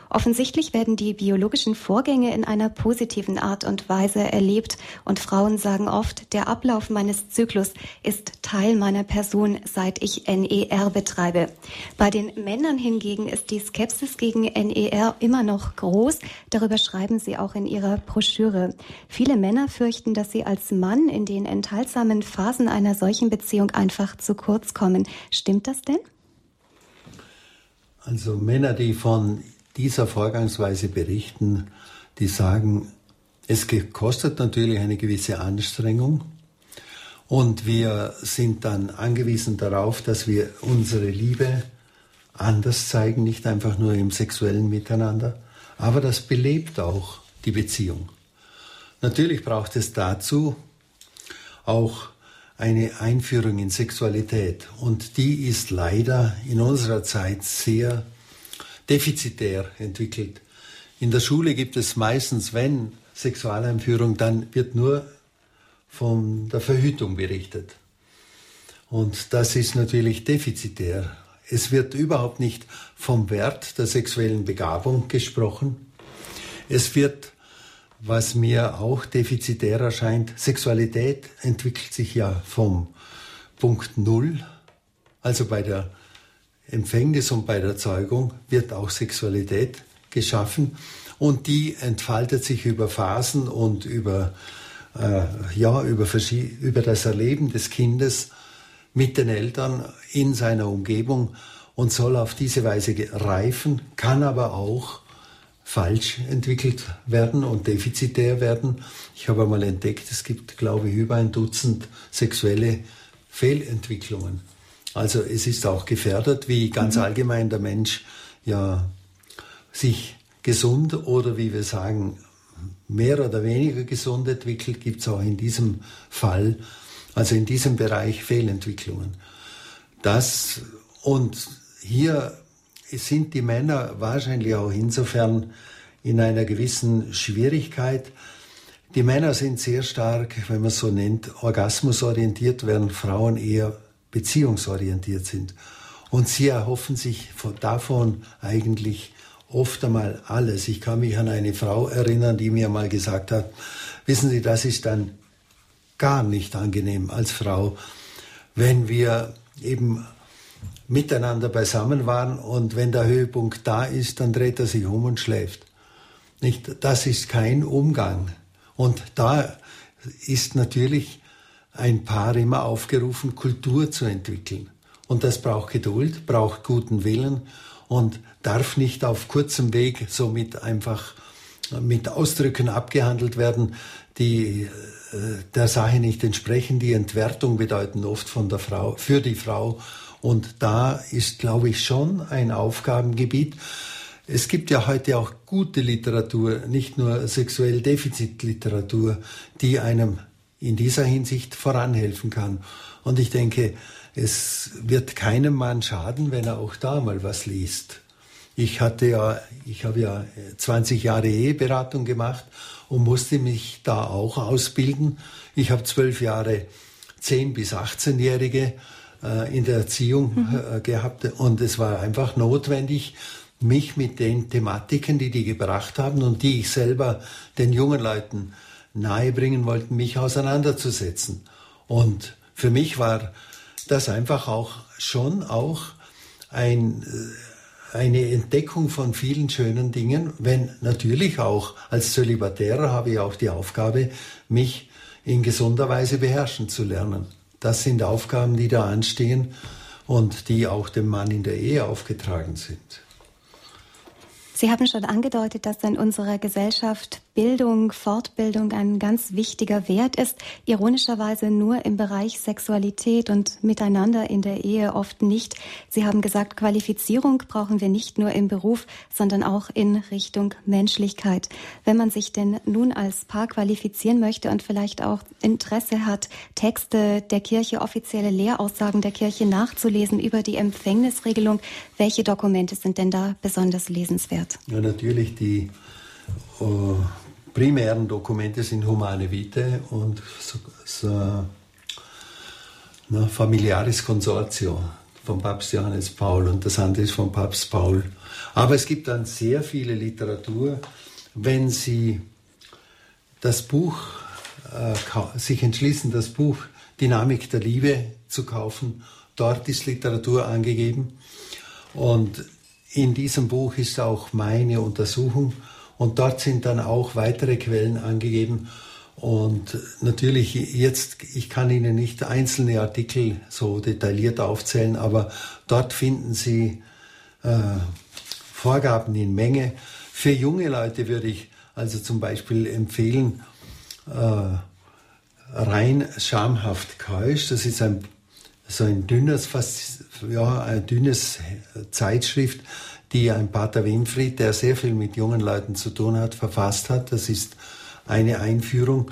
Offensichtlich werden die biologischen Vorgänge in einer positiven Art und Weise erlebt und Frauen sagen oft, der Ablauf meines Zyklus ist Teil meiner Person, seit ich NER betreibe. Bei den Männern hingegen ist die Skepsis gegen NER immer noch groß. Darüber schreiben sie auch in ihrer Broschüre. Viele Männer fürchten, dass sie als Mann in den enthaltsamen Phasen einer solchen Beziehung einfach zu kurz kommen. Stimmt das denn? Also Männer, die von dieser Vorgangsweise berichten, die sagen, es kostet natürlich eine gewisse Anstrengung und wir sind dann angewiesen darauf, dass wir unsere Liebe anders zeigen, nicht einfach nur im sexuellen Miteinander, aber das belebt auch die Beziehung. Natürlich braucht es dazu auch eine Einführung in Sexualität und die ist leider in unserer Zeit sehr defizitär entwickelt. In der Schule gibt es meistens, wenn Sexualeinführung, dann wird nur von der Verhütung berichtet. Und das ist natürlich defizitär. Es wird überhaupt nicht vom Wert der sexuellen Begabung gesprochen. Es wird, was mir auch defizitär erscheint, Sexualität entwickelt sich ja vom Punkt Null, also bei der Empfängnis und bei der Zeugung wird auch Sexualität geschaffen und die entfaltet sich über Phasen und über, äh, ja, über, über das Erleben des Kindes mit den Eltern in seiner Umgebung und soll auf diese Weise reifen, kann aber auch falsch entwickelt werden und defizitär werden. Ich habe einmal entdeckt, es gibt, glaube ich, über ein Dutzend sexuelle Fehlentwicklungen. Also es ist auch gefährdet, wie ganz mhm. allgemein der Mensch ja sich gesund oder wie wir sagen, mehr oder weniger gesund entwickelt, gibt es auch in diesem Fall, also in diesem Bereich Fehlentwicklungen. Das und hier sind die Männer wahrscheinlich auch insofern in einer gewissen Schwierigkeit. Die Männer sind sehr stark, wenn man es so nennt, orgasmusorientiert, während Frauen eher beziehungsorientiert sind. Und sie erhoffen sich von, davon eigentlich oft einmal alles. Ich kann mich an eine Frau erinnern, die mir mal gesagt hat, wissen Sie, das ist dann gar nicht angenehm als Frau, wenn wir eben miteinander beisammen waren und wenn der Höhepunkt da ist, dann dreht er sich um und schläft. Nicht, das ist kein Umgang. Und da ist natürlich ein Paar immer aufgerufen, Kultur zu entwickeln. Und das braucht Geduld, braucht guten Willen und darf nicht auf kurzem Weg somit einfach mit Ausdrücken abgehandelt werden, die äh, der Sache nicht entsprechen. Die Entwertung bedeuten oft von der Frau, für die Frau. Und da ist, glaube ich, schon ein Aufgabengebiet. Es gibt ja heute auch gute Literatur, nicht nur sexuell Defizitliteratur, die einem in dieser Hinsicht voranhelfen kann. Und ich denke, es wird keinem Mann schaden, wenn er auch da mal was liest. Ich hatte ja, ich habe ja 20 Jahre Eheberatung gemacht und musste mich da auch ausbilden. Ich habe zwölf Jahre 10 bis 18-Jährige äh, in der Erziehung mhm. äh, gehabt und es war einfach notwendig, mich mit den Thematiken, die die gebracht haben und die ich selber den jungen Leuten nahebringen wollte, mich auseinanderzusetzen. Und für mich war das einfach auch schon auch ein, äh, eine Entdeckung von vielen schönen Dingen, wenn natürlich auch als Zölibatärer habe ich auch die Aufgabe, mich in gesunder Weise beherrschen zu lernen. Das sind Aufgaben, die da anstehen und die auch dem Mann in der Ehe aufgetragen sind. Sie haben schon angedeutet, dass in unserer Gesellschaft Bildung, Fortbildung ein ganz wichtiger Wert ist, ironischerweise nur im Bereich Sexualität und Miteinander in der Ehe oft nicht. Sie haben gesagt, Qualifizierung brauchen wir nicht nur im Beruf, sondern auch in Richtung Menschlichkeit. Wenn man sich denn nun als Paar qualifizieren möchte und vielleicht auch Interesse hat, Texte der Kirche, offizielle Lehraussagen der Kirche nachzulesen über die Empfängnisregelung, welche Dokumente sind denn da besonders lesenswert? Ja, natürlich die primären Dokumente sind Humane Vitae und so, so, na, Familiaris Consortio von Papst Johannes Paul und das andere ist von Papst Paul. Aber es gibt dann sehr viele Literatur, wenn Sie das Buch, äh, sich entschließen, das Buch Dynamik der Liebe zu kaufen. Dort ist Literatur angegeben. Und in diesem Buch ist auch meine Untersuchung und dort sind dann auch weitere Quellen angegeben. Und natürlich jetzt, ich kann Ihnen nicht einzelne Artikel so detailliert aufzählen, aber dort finden Sie äh, Vorgaben in Menge. Für junge Leute würde ich also zum Beispiel empfehlen, äh, rein schamhaft keusch. Das ist ein, so ein dünnes, fast, ja, ein dünnes Zeitschrift, die ein Pater Winfried, der sehr viel mit jungen Leuten zu tun hat, verfasst hat. Das ist eine Einführung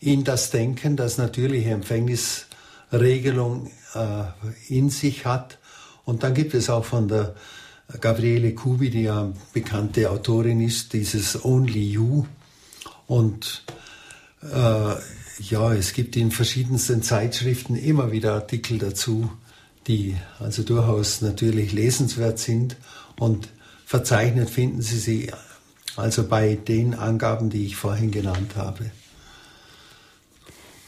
in das Denken, das natürliche Empfängnisregelung äh, in sich hat. Und dann gibt es auch von der Gabriele Kubi, die ja bekannte Autorin ist, dieses Only You. Und äh, ja, es gibt in verschiedensten Zeitschriften immer wieder Artikel dazu, die also durchaus natürlich lesenswert sind und verzeichnet finden Sie sie also bei den Angaben, die ich vorhin genannt habe.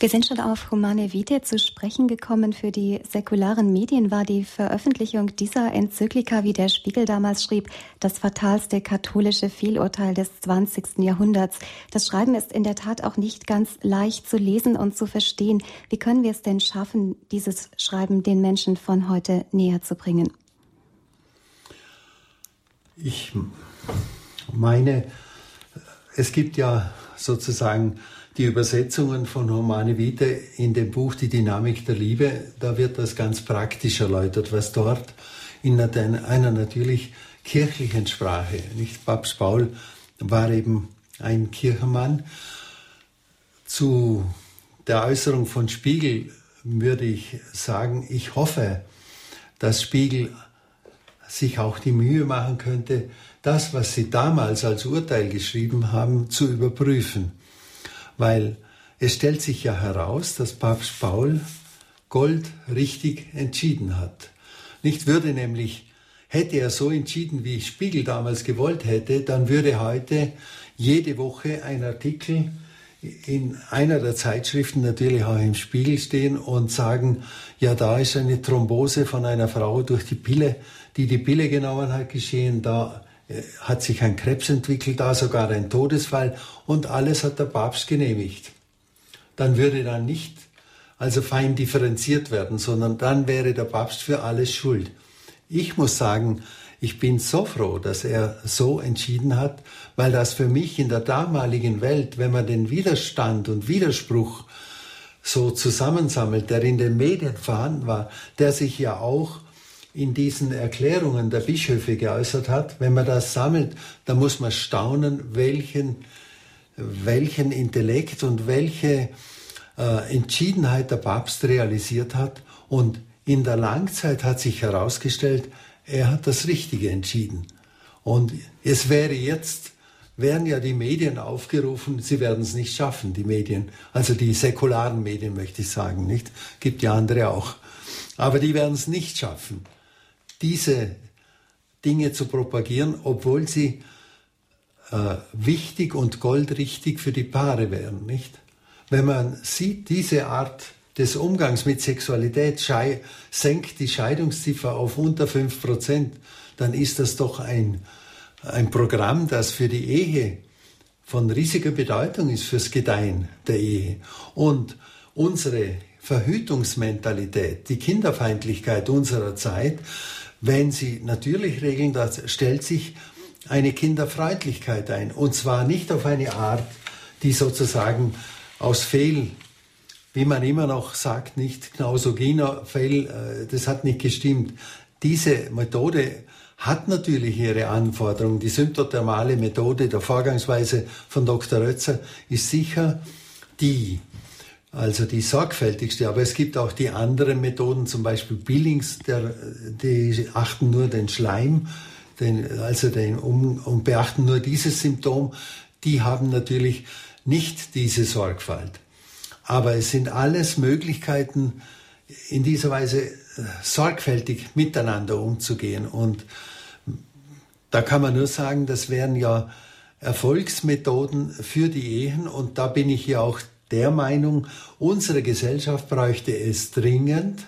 Wir sind schon auf Humane Vitae zu sprechen gekommen. Für die säkularen Medien war die Veröffentlichung dieser Enzyklika, wie der Spiegel damals schrieb, das fatalste katholische Fehlurteil des 20. Jahrhunderts. Das Schreiben ist in der Tat auch nicht ganz leicht zu lesen und zu verstehen. Wie können wir es denn schaffen, dieses Schreiben den Menschen von heute näher zu bringen? Ich meine, es gibt ja sozusagen die Übersetzungen von Humane Vitae in dem Buch Die Dynamik der Liebe. Da wird das ganz praktisch erläutert, was dort in einer natürlich kirchlichen Sprache, nicht Papst Paul war eben ein Kirchenmann. Zu der Äußerung von Spiegel würde ich sagen, ich hoffe, dass Spiegel sich auch die Mühe machen könnte, das, was sie damals als Urteil geschrieben haben, zu überprüfen. Weil es stellt sich ja heraus, dass Papst Paul Gold richtig entschieden hat. Nicht würde nämlich, hätte er so entschieden, wie Spiegel damals gewollt hätte, dann würde heute jede Woche ein Artikel in einer der Zeitschriften natürlich auch im Spiegel stehen und sagen, ja, da ist eine Thrombose von einer Frau durch die Pille die die Pille genommen hat, geschehen. Da äh, hat sich ein Krebs entwickelt, da sogar ein Todesfall und alles hat der Papst genehmigt. Dann würde dann nicht also fein differenziert werden, sondern dann wäre der Papst für alles schuld. Ich muss sagen, ich bin so froh, dass er so entschieden hat, weil das für mich in der damaligen Welt, wenn man den Widerstand und Widerspruch so zusammensammelt, der in den Medien vorhanden war, der sich ja auch in diesen Erklärungen der Bischöfe geäußert hat, wenn man das sammelt, dann muss man staunen, welchen, welchen Intellekt und welche äh, Entschiedenheit der Papst realisiert hat. Und in der Langzeit hat sich herausgestellt, er hat das Richtige entschieden. Und es wäre jetzt, wären ja die Medien aufgerufen, sie werden es nicht schaffen, die Medien, also die säkularen Medien möchte ich sagen, nicht? Gibt ja andere auch. Aber die werden es nicht schaffen, diese Dinge zu propagieren, obwohl sie äh, wichtig und goldrichtig für die Paare wären, nicht? Wenn man sieht, diese Art des Umgangs mit Sexualität senkt die Scheidungsziffer auf unter 5%, dann ist das doch ein, ein Programm, das für die Ehe von riesiger Bedeutung ist, fürs Gedeihen der Ehe. Und unsere Verhütungsmentalität, die Kinderfeindlichkeit unserer Zeit, wenn sie natürlich regeln, da stellt sich eine Kinderfreundlichkeit ein. Und zwar nicht auf eine Art, die sozusagen aus Fehl, wie man immer noch sagt, nicht Knausoginer Fehl, äh, das hat nicht gestimmt. Diese Methode hat natürlich ihre Anforderungen. Die symptothermale Methode der Vorgangsweise von Dr. Rötzer ist sicher die, also die sorgfältigste. Aber es gibt auch die anderen Methoden, zum Beispiel Billings, der, die achten nur den Schleim, den, also den, um, und beachten nur dieses Symptom. Die haben natürlich nicht diese Sorgfalt. Aber es sind alles Möglichkeiten, in dieser Weise äh, sorgfältig miteinander umzugehen. Und da kann man nur sagen, das wären ja Erfolgsmethoden für die Ehen. Und da bin ich ja auch der Meinung, unsere Gesellschaft bräuchte es dringend,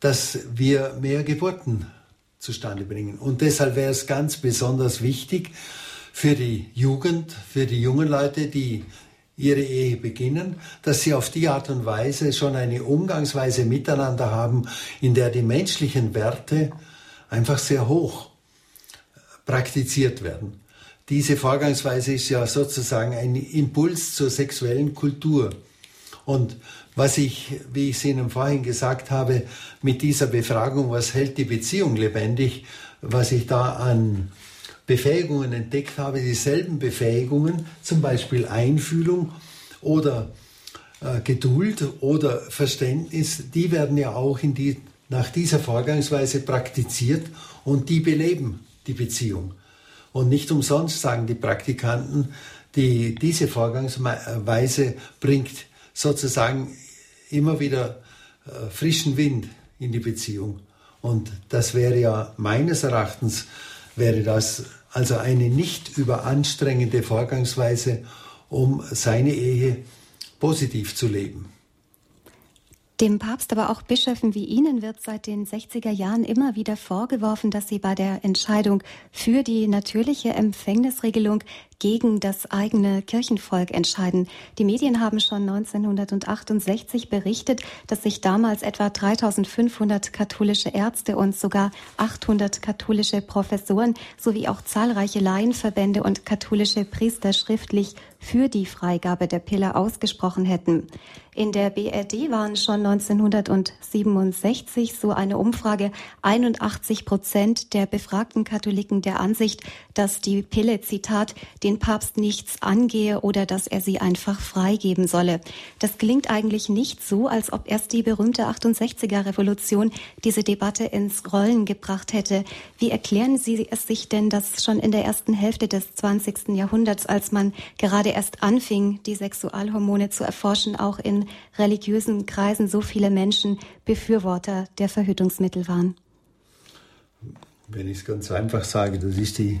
dass wir mehr Geburten zustande bringen. Und deshalb wäre es ganz besonders wichtig, für die Jugend, für die jungen Leute, die ihre Ehe beginnen, dass sie auf die Art und Weise schon eine Umgangsweise miteinander haben, in der die menschlichen Werte einfach sehr hoch praktiziert werden. Diese Vorgangsweise ist ja sozusagen ein Impuls zur sexuellen Kultur. Und was ich, wie ich es Ihnen vorhin gesagt habe, mit dieser Befragung, was hält die Beziehung lebendig, was ich da an Befähigungen entdeckt habe, dieselben Befähigungen, zum Beispiel Einfühlung oder äh, Geduld oder Verständnis, die werden ja auch die, nach dieser Vorgangsweise praktiziert und die beleben die Beziehung. Und nicht umsonst sagen die Praktikanten, die, diese Vorgangsweise bringt sozusagen immer wieder äh, frischen Wind in die Beziehung. Und das wäre ja meines Erachtens wäre das also eine nicht überanstrengende Vorgangsweise, um seine Ehe positiv zu leben. Dem Papst, aber auch Bischöfen wie Ihnen wird seit den 60er Jahren immer wieder vorgeworfen, dass sie bei der Entscheidung für die natürliche Empfängnisregelung gegen das eigene Kirchenvolk entscheiden. Die Medien haben schon 1968 berichtet, dass sich damals etwa 3500 katholische Ärzte und sogar 800 katholische Professoren sowie auch zahlreiche Laienverbände und katholische Priester schriftlich für die Freigabe der Pille ausgesprochen hätten. In der BRD waren schon 1967 so eine Umfrage 81 Prozent der befragten Katholiken der Ansicht, dass die Pille, Zitat, den Papst nichts angehe oder dass er sie einfach freigeben solle. Das klingt eigentlich nicht so, als ob erst die berühmte 68er Revolution diese Debatte ins Rollen gebracht hätte. Wie erklären Sie es sich denn, dass schon in der ersten Hälfte des 20. Jahrhunderts, als man gerade erst anfing, die Sexualhormone zu erforschen, auch religiösen Kreisen so viele Menschen Befürworter der Verhütungsmittel waren? Wenn ich es ganz einfach sage, das ist die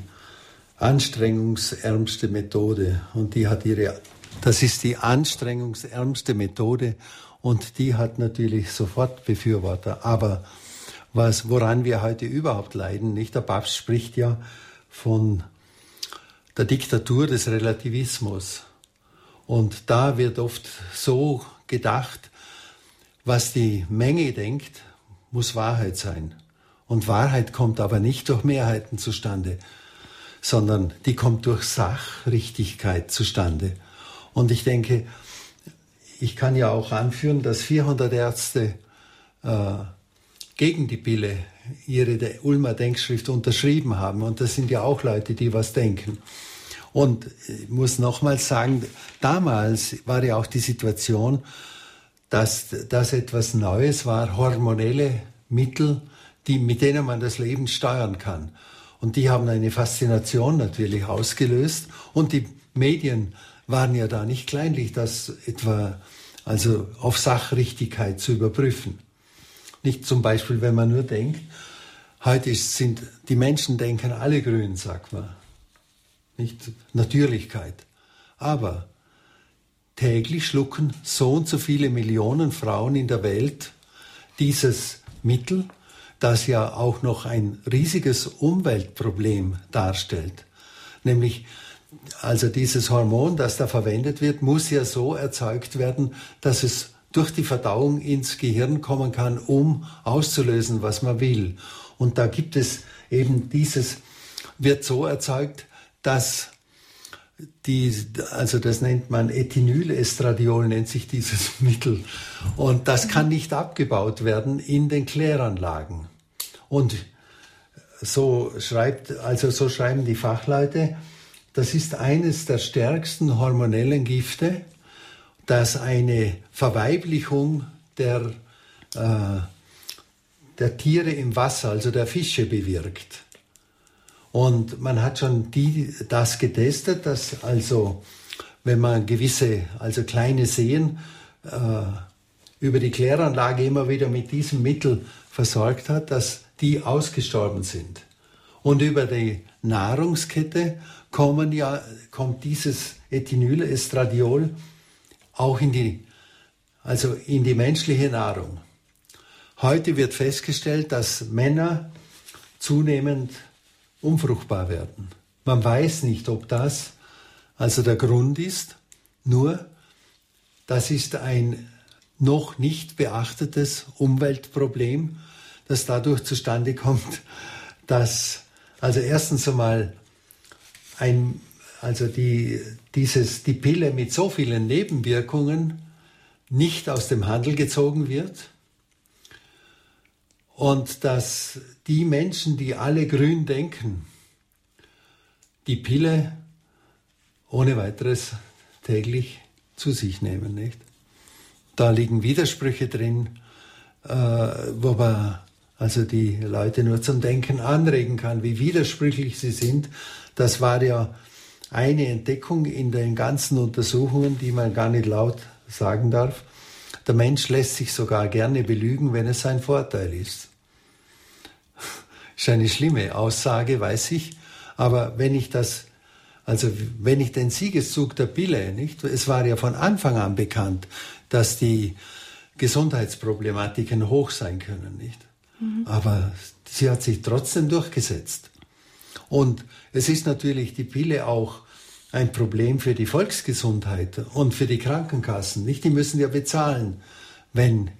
anstrengungsärmste Methode und die hat ihre, das ist die anstrengungsärmste Methode und die hat natürlich sofort Befürworter. Aber was, woran wir heute überhaupt leiden, nicht? Der Papst spricht ja von der Diktatur des Relativismus. Und da wird oft so gedacht, was die Menge denkt, muss Wahrheit sein. Und Wahrheit kommt aber nicht durch Mehrheiten zustande, sondern die kommt durch Sachrichtigkeit zustande. Und ich denke, ich kann ja auch anführen, dass 400 Ärzte äh, gegen die Pille ihre Ulmer Denkschrift unterschrieben haben. Und das sind ja auch Leute, die was denken. Und ich muss nochmals sagen, damals war ja auch die Situation, dass das etwas Neues war, hormonelle Mittel, die, mit denen man das Leben steuern kann. Und die haben eine Faszination natürlich ausgelöst. Und die Medien waren ja da nicht kleinlich, das etwa also auf Sachrichtigkeit zu überprüfen. Nicht zum Beispiel, wenn man nur denkt, heute sind die Menschen denken alle grün, sagt man. Nicht Natürlichkeit. Aber täglich schlucken so und so viele Millionen Frauen in der Welt dieses Mittel, das ja auch noch ein riesiges Umweltproblem darstellt. Nämlich also dieses Hormon, das da verwendet wird, muss ja so erzeugt werden, dass es durch die Verdauung ins Gehirn kommen kann, um auszulösen, was man will. Und da gibt es eben dieses, wird so erzeugt, dass die, also das nennt man Ethinylestradiol, nennt sich dieses [LAUGHS] Mittel. Und das kann nicht abgebaut werden in den Kläranlagen. Und so schreibt, also so schreiben die Fachleute, das ist eines der stärksten hormonellen Gifte, das eine Verweiblichung der, äh, der Tiere im Wasser, also der Fische, bewirkt. Und man hat schon die, das getestet, dass also, wenn man gewisse, also kleine Seen äh, über die Kläranlage immer wieder mit diesem Mittel versorgt hat, dass die ausgestorben sind. Und über die Nahrungskette kommen ja, kommt dieses Ethinylestradiol auch in die, also in die menschliche Nahrung. Heute wird festgestellt, dass Männer zunehmend unfruchtbar werden. Man weiß nicht, ob das also der Grund ist, nur das ist ein noch nicht beachtetes Umweltproblem, das dadurch zustande kommt, dass also erstens einmal ein, also die, dieses, die Pille mit so vielen Nebenwirkungen nicht aus dem Handel gezogen wird und dass die Menschen, die alle grün denken, die Pille ohne weiteres täglich zu sich nehmen, nicht? Da liegen Widersprüche drin, äh, wo man also die Leute nur zum Denken anregen kann, wie widersprüchlich sie sind. Das war ja eine Entdeckung in den ganzen Untersuchungen, die man gar nicht laut sagen darf. Der Mensch lässt sich sogar gerne belügen, wenn es sein Vorteil ist. Ist eine schlimme Aussage, weiß ich. Aber wenn ich das, also wenn ich den Siegeszug der Pille, nicht? Es war ja von Anfang an bekannt, dass die Gesundheitsproblematiken hoch sein können, nicht? Mhm. Aber sie hat sich trotzdem durchgesetzt. Und es ist natürlich die Pille auch ein Problem für die Volksgesundheit und für die Krankenkassen. Nicht, die müssen ja bezahlen, wenn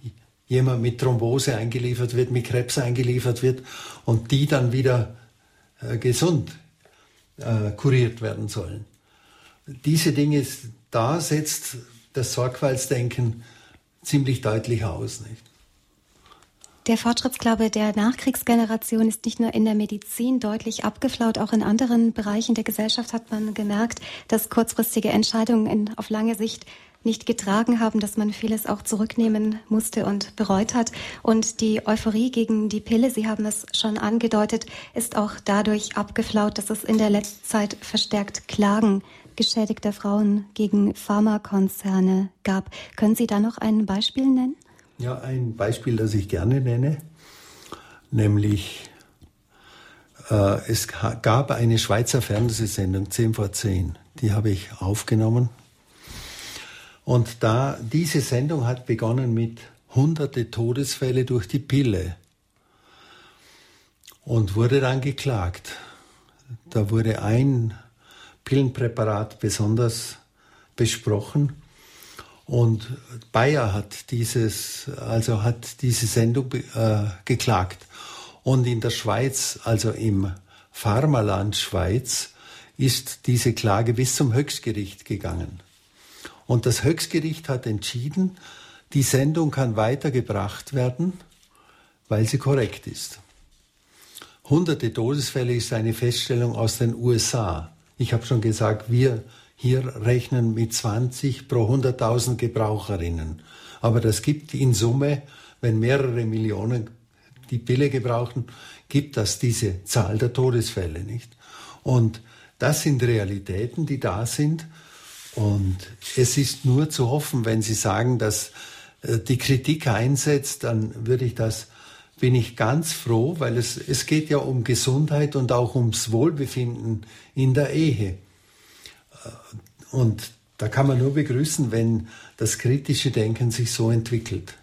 jemand mit Thrombose eingeliefert wird, mit Krebs eingeliefert wird und die dann wieder äh, gesund äh, kuriert werden sollen. Diese Dinge, da setzt das Sorgfaltsdenken ziemlich deutlich aus. Nicht? Der Fortschrittsglaube der Nachkriegsgeneration ist nicht nur in der Medizin deutlich abgeflaut, auch in anderen Bereichen der Gesellschaft hat man gemerkt, dass kurzfristige Entscheidungen in, auf lange Sicht nicht getragen haben, dass man vieles auch zurücknehmen musste und bereut hat. Und die Euphorie gegen die Pille, Sie haben es schon angedeutet, ist auch dadurch abgeflaut, dass es in der letzten Zeit verstärkt Klagen geschädigter Frauen gegen Pharmakonzerne gab. Können Sie da noch ein Beispiel nennen? Ja, ein Beispiel, das ich gerne nenne, nämlich äh, es gab eine Schweizer Fernsehsendung 10 vor 10, die habe ich aufgenommen. Und da diese Sendung hat begonnen mit hunderte Todesfälle durch die Pille und wurde dann geklagt. Da wurde ein Pillenpräparat besonders besprochen und Bayer hat dieses, also hat diese Sendung äh, geklagt. Und in der Schweiz, also im Pharmaland Schweiz, ist diese Klage bis zum Höchstgericht gegangen. Und das Höchstgericht hat entschieden, die Sendung kann weitergebracht werden, weil sie korrekt ist. Hunderte Todesfälle ist eine Feststellung aus den USA. Ich habe schon gesagt, wir hier rechnen mit 20 pro 100.000 Gebraucherinnen. Aber das gibt in Summe, wenn mehrere Millionen die Pille gebrauchen, gibt das diese Zahl der Todesfälle nicht. Und das sind Realitäten, die da sind. Und es ist nur zu hoffen, wenn Sie sagen, dass äh, die Kritik einsetzt, dann würde ich das, bin ich ganz froh, weil es, es geht ja um Gesundheit und auch ums Wohlbefinden in der Ehe. Äh, und da kann man nur begrüßen, wenn das kritische Denken sich so entwickelt.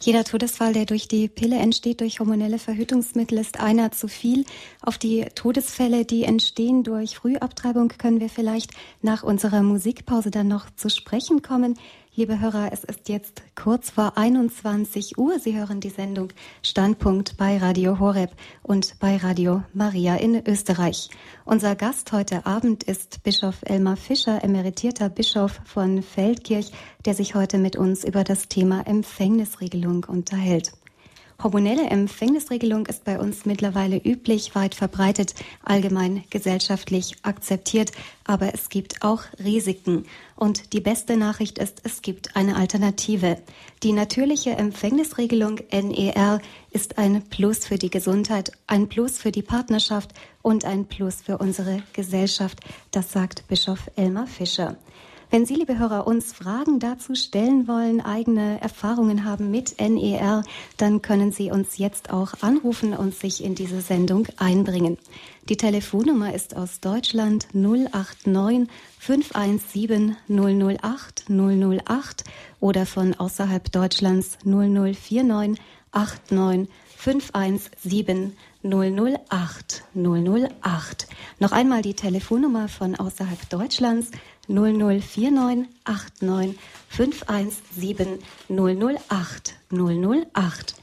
Jeder Todesfall, der durch die Pille entsteht, durch hormonelle Verhütungsmittel, ist einer zu viel. Auf die Todesfälle, die entstehen durch Frühabtreibung, können wir vielleicht nach unserer Musikpause dann noch zu sprechen kommen. Liebe Hörer, es ist jetzt kurz vor 21 Uhr. Sie hören die Sendung Standpunkt bei Radio Horeb und bei Radio Maria in Österreich. Unser Gast heute Abend ist Bischof Elmar Fischer, emeritierter Bischof von Feldkirch, der sich heute mit uns über das Thema Empfängnisregelung unterhält. Hormonelle Empfängnisregelung ist bei uns mittlerweile üblich, weit verbreitet, allgemein gesellschaftlich akzeptiert, aber es gibt auch Risiken. Und die beste Nachricht ist, es gibt eine Alternative. Die natürliche Empfängnisregelung NER ist ein Plus für die Gesundheit, ein Plus für die Partnerschaft und ein Plus für unsere Gesellschaft. Das sagt Bischof Elmar Fischer. Wenn Sie, liebe Hörer, uns Fragen dazu stellen wollen, eigene Erfahrungen haben mit NER, dann können Sie uns jetzt auch anrufen und sich in diese Sendung einbringen. Die Telefonnummer ist aus Deutschland 089 517 008 008 oder von außerhalb Deutschlands 0049 89 517 008 008. Noch einmal die Telefonnummer von außerhalb Deutschlands 0049 89 517 008 008.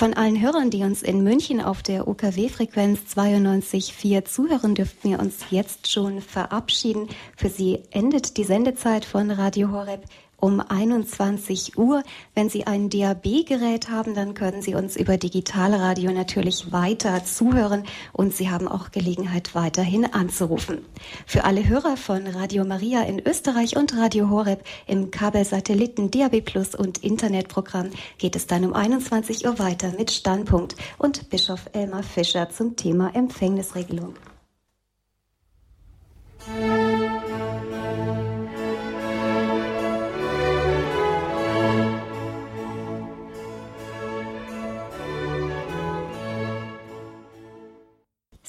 Von allen Hörern, die uns in München auf der UKW-Frequenz 92.4 zuhören, dürften wir uns jetzt schon verabschieden. Für Sie endet die Sendezeit von Radio Horeb um 21 Uhr. Wenn Sie ein DAB-Gerät haben, dann können Sie uns über Digitalradio natürlich weiter zuhören und Sie haben auch Gelegenheit, weiterhin anzurufen. Für alle Hörer von Radio Maria in Österreich und Radio Horeb im Kabelsatelliten DAB Plus und Internetprogramm geht es dann um 21 Uhr weiter mit Standpunkt und Bischof Elmar Fischer zum Thema Empfängnisregelung.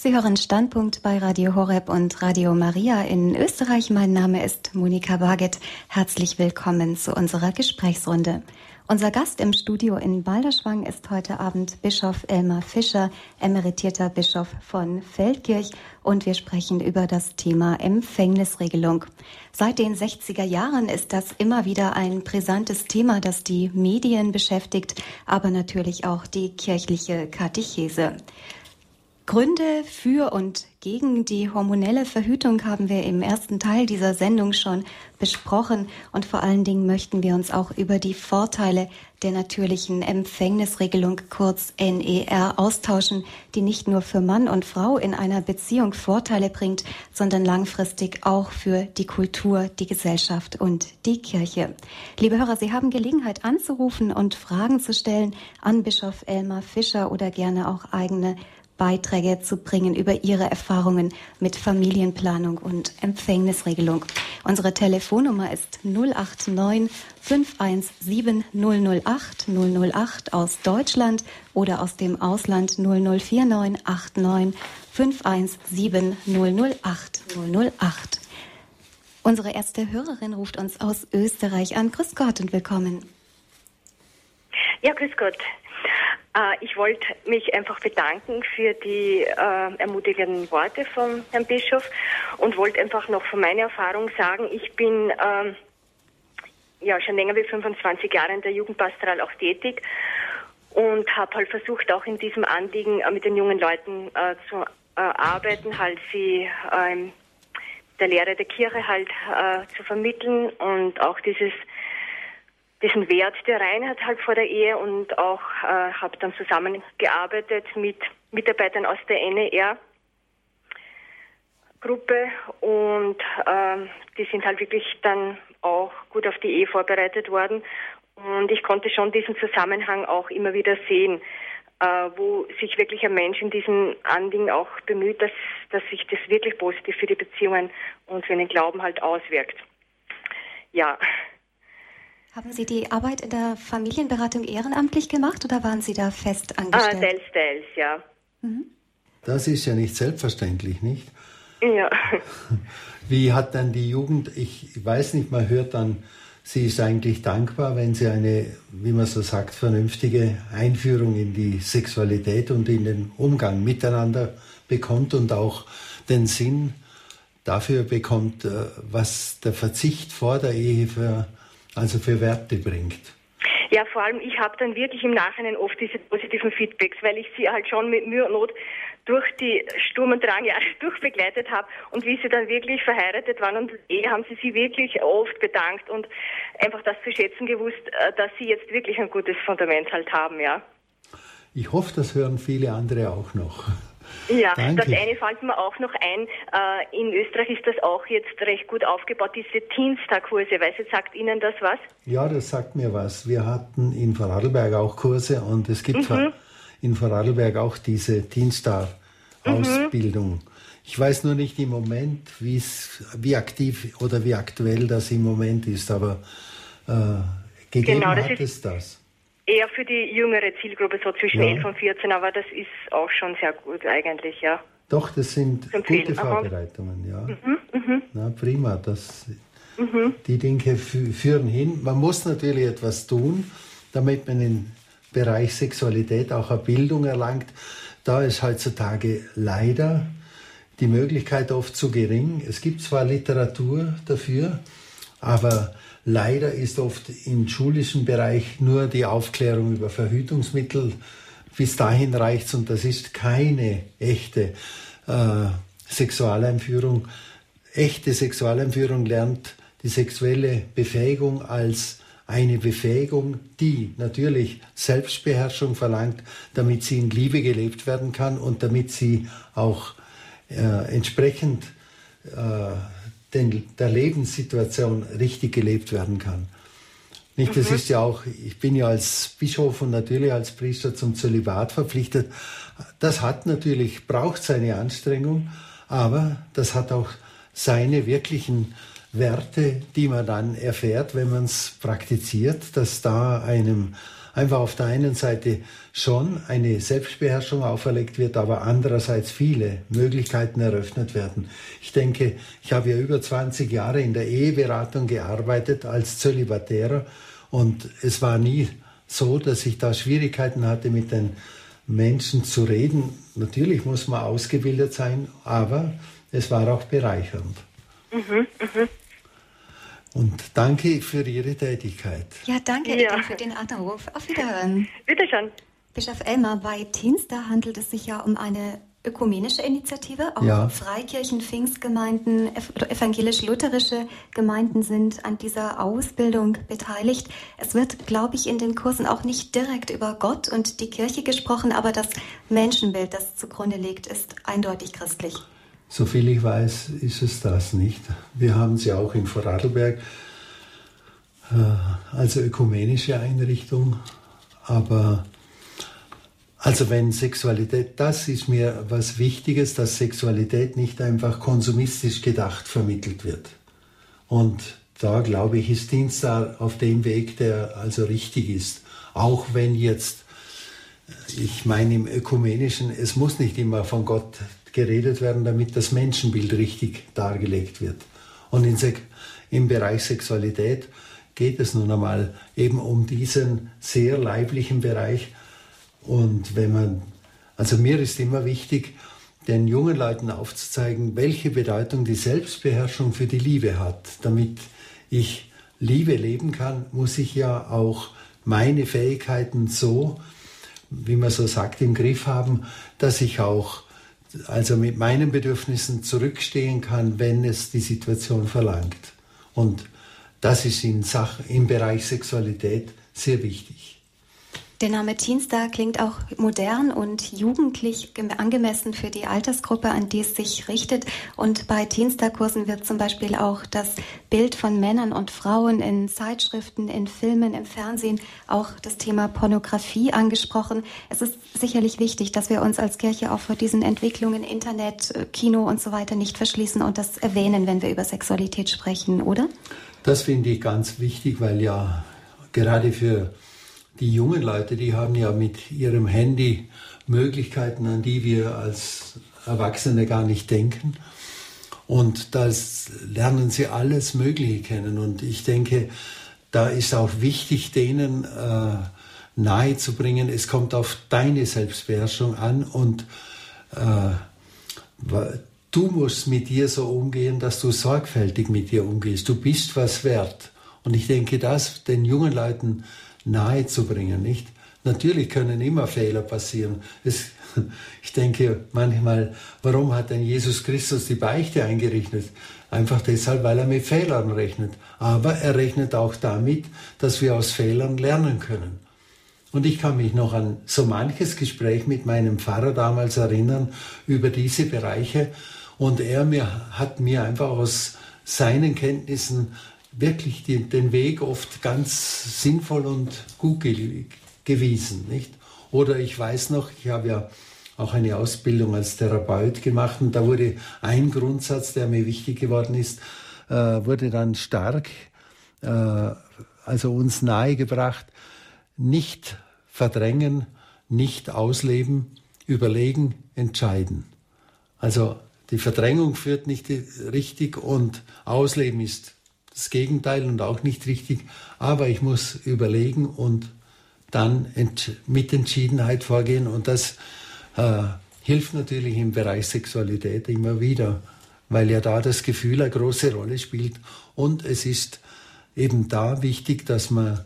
Sie hören Standpunkt bei Radio Horeb und Radio Maria in Österreich. Mein Name ist Monika Barget. Herzlich willkommen zu unserer Gesprächsrunde. Unser Gast im Studio in Balderschwang ist heute Abend Bischof Elmar Fischer, emeritierter Bischof von Feldkirch und wir sprechen über das Thema Empfängnisregelung. Seit den 60er Jahren ist das immer wieder ein brisantes Thema, das die Medien beschäftigt, aber natürlich auch die kirchliche Katechese. Gründe für und gegen die hormonelle Verhütung haben wir im ersten Teil dieser Sendung schon besprochen und vor allen Dingen möchten wir uns auch über die Vorteile der natürlichen Empfängnisregelung kurz NER austauschen, die nicht nur für Mann und Frau in einer Beziehung Vorteile bringt, sondern langfristig auch für die Kultur, die Gesellschaft und die Kirche. Liebe Hörer, Sie haben Gelegenheit anzurufen und Fragen zu stellen an Bischof Elmar Fischer oder gerne auch eigene Beiträge zu bringen über ihre Erfahrungen mit Familienplanung und Empfängnisregelung. Unsere Telefonnummer ist 089 517 008 008 aus Deutschland oder aus dem Ausland 0049 89 517 008 008. Unsere erste Hörerin ruft uns aus Österreich an. Grüß Gott und willkommen. Ja, grüß Gott. Äh, ich wollte mich einfach bedanken für die äh, ermutigenden Worte von Herrn Bischof und wollte einfach noch von meiner Erfahrung sagen, ich bin ähm, ja schon länger wie 25 Jahre in der Jugendpastoral auch tätig und habe halt versucht, auch in diesem Anliegen äh, mit den jungen Leuten äh, zu äh, arbeiten, halt sie ähm, der Lehre der Kirche halt äh, zu vermitteln und auch dieses diesen Wert der Reinheit halt vor der Ehe und auch äh, habe dann zusammengearbeitet mit Mitarbeitern aus der NER. Gruppe und äh, die sind halt wirklich dann auch gut auf die Ehe vorbereitet worden. Und ich konnte schon diesen Zusammenhang auch immer wieder sehen, äh, wo sich wirklich ein Mensch in diesem Anliegen auch bemüht, dass, dass sich das wirklich positiv für die Beziehungen und für den Glauben halt auswirkt. Ja. Haben Sie die Arbeit in der Familienberatung ehrenamtlich gemacht oder waren Sie da fest angestellt? Ah, teils, teils, ja. Mhm. Das ist ja nicht selbstverständlich, nicht? Ja. [LAUGHS] Wie hat dann die Jugend, ich weiß nicht, man hört dann, sie ist eigentlich dankbar, wenn sie eine, wie man so sagt, vernünftige Einführung in die Sexualität und in den Umgang miteinander bekommt und auch den Sinn dafür bekommt, äh, was der Verzicht vor der Ehe für, also für Werte bringt. Ja, vor allem, ich habe dann wirklich im Nachhinein oft diese positiven Feedbacks, weil ich sie halt schon mit Mühe und Not durch die Sturm- und Drangjahre [LAUGHS] durchbegleitet habe und wie sie dann wirklich verheiratet waren und eh haben sie sich wirklich oft bedankt und einfach das zu schätzen gewusst, äh, dass sie jetzt wirklich ein gutes Fundament halt haben, ja. Ich hoffe, das hören viele andere auch noch. Ja, Danke. das eine fällt mir auch noch ein. Äh, in Österreich ist das auch jetzt recht gut aufgebaut, diese Teenstar-Kurse. Weiß jetzt, sagt Ihnen das was? Ja, das sagt mir was. Wir hatten in Vorarlberg auch Kurse und es gibt mhm in Vorarlberg auch diese Teenstar-Ausbildung. Mhm. Ich weiß nur nicht im Moment, wie aktiv oder wie aktuell das im Moment ist, aber äh, gegeben genau, hat es das. Eher für die jüngere Zielgruppe, so zwischen ja. 11 und 14, aber das ist auch schon sehr gut eigentlich, ja. Doch, das sind gute Vorbereitungen, ja. Mhm, mh. Na, prima, das, mhm. die Dinge führen hin. Man muss natürlich etwas tun, damit man in Bereich Sexualität auch eine Bildung erlangt. Da ist heutzutage leider die Möglichkeit oft zu gering. Es gibt zwar Literatur dafür, aber leider ist oft im schulischen Bereich nur die Aufklärung über Verhütungsmittel. Bis dahin reicht's und das ist keine echte äh, Sexualeinführung. Echte Sexualeinführung lernt die sexuelle Befähigung als eine Befähigung, die natürlich Selbstbeherrschung verlangt, damit sie in Liebe gelebt werden kann und damit sie auch äh, entsprechend äh, den, der Lebenssituation richtig gelebt werden kann. Nicht, das mhm. ist ja auch, ich bin ja als Bischof und natürlich als Priester zum Zölibat verpflichtet. Das hat natürlich, braucht seine Anstrengung, aber das hat auch seine wirklichen Werte, die man dann erfährt, wenn man es praktiziert, dass da einem einfach auf der einen Seite schon eine Selbstbeherrschung auferlegt wird, aber andererseits viele Möglichkeiten eröffnet werden. Ich denke, ich habe ja über 20 Jahre in der Eheberatung gearbeitet als Zölibatärer und es war nie so, dass ich da Schwierigkeiten hatte, mit den Menschen zu reden. Natürlich muss man ausgebildet sein, aber es war auch bereichernd. Mhm, mh. Und danke für Ihre Tätigkeit. Ja, danke ja. für den Anruf. Auf Wiederhören. Bitte schön. Bischof Elmar, bei Teamstar handelt es sich ja um eine ökumenische Initiative. Auch ja. Freikirchen, Pfingstgemeinden, evangelisch-lutherische Gemeinden sind an dieser Ausbildung beteiligt. Es wird, glaube ich, in den Kursen auch nicht direkt über Gott und die Kirche gesprochen, aber das Menschenbild, das zugrunde liegt, ist eindeutig christlich. Soviel ich weiß, ist es das nicht. Wir haben sie auch in Vorarlberg äh, als ökumenische Einrichtung, aber also wenn Sexualität, das ist mir was Wichtiges, dass Sexualität nicht einfach konsumistisch gedacht vermittelt wird. Und da glaube ich, ist Dienst auf dem Weg, der also richtig ist. Auch wenn jetzt, ich meine im Ökumenischen, es muss nicht immer von Gott geredet werden, damit das Menschenbild richtig dargelegt wird. Und in, im Bereich Sexualität geht es nun einmal eben um diesen sehr leiblichen Bereich. Und wenn man, also mir ist immer wichtig, den jungen Leuten aufzuzeigen, welche Bedeutung die Selbstbeherrschung für die Liebe hat. Damit ich Liebe leben kann, muss ich ja auch meine Fähigkeiten so, wie man so sagt, im Griff haben, dass ich auch also mit meinen Bedürfnissen zurückstehen kann, wenn es die Situation verlangt. Und das ist in Sach im Bereich Sexualität sehr wichtig. Der Name Teenstar klingt auch modern und jugendlich angemessen für die Altersgruppe, an die es sich richtet. Und bei Teenstar-Kursen wird zum Beispiel auch das Bild von Männern und Frauen in Zeitschriften, in Filmen, im Fernsehen, auch das Thema Pornografie angesprochen. Es ist sicherlich wichtig, dass wir uns als Kirche auch vor diesen Entwicklungen Internet, Kino und so weiter nicht verschließen und das erwähnen, wenn wir über Sexualität sprechen, oder? Das finde ich ganz wichtig, weil ja gerade für die jungen Leute, die haben ja mit ihrem Handy Möglichkeiten, an die wir als Erwachsene gar nicht denken. Und da lernen sie alles Mögliche kennen. Und ich denke, da ist auch wichtig, denen äh, nahezubringen, es kommt auf deine Selbstbeherrschung an und äh, du musst mit dir so umgehen, dass du sorgfältig mit dir umgehst. Du bist was wert. Und ich denke, das den jungen Leuten nahezubringen, nicht? Natürlich können immer Fehler passieren. Es, [LAUGHS] ich denke manchmal, warum hat denn Jesus Christus die Beichte eingerichtet? Einfach deshalb, weil er mit Fehlern rechnet. Aber er rechnet auch damit, dass wir aus Fehlern lernen können. Und ich kann mich noch an so manches Gespräch mit meinem Pfarrer damals erinnern über diese Bereiche. Und er mir, hat mir einfach aus seinen Kenntnissen wirklich die, den Weg oft ganz sinnvoll und gut ge gewiesen. Nicht? Oder ich weiß noch, ich habe ja auch eine Ausbildung als Therapeut gemacht und da wurde ein Grundsatz, der mir wichtig geworden ist, äh, wurde dann stark, äh, also uns nahegebracht, nicht verdrängen, nicht ausleben, überlegen, entscheiden. Also die Verdrängung führt nicht richtig und Ausleben ist das Gegenteil und auch nicht richtig. Aber ich muss überlegen und dann mit Entschiedenheit vorgehen. Und das äh, hilft natürlich im Bereich Sexualität immer wieder, weil ja da das Gefühl eine große Rolle spielt. Und es ist eben da wichtig, dass man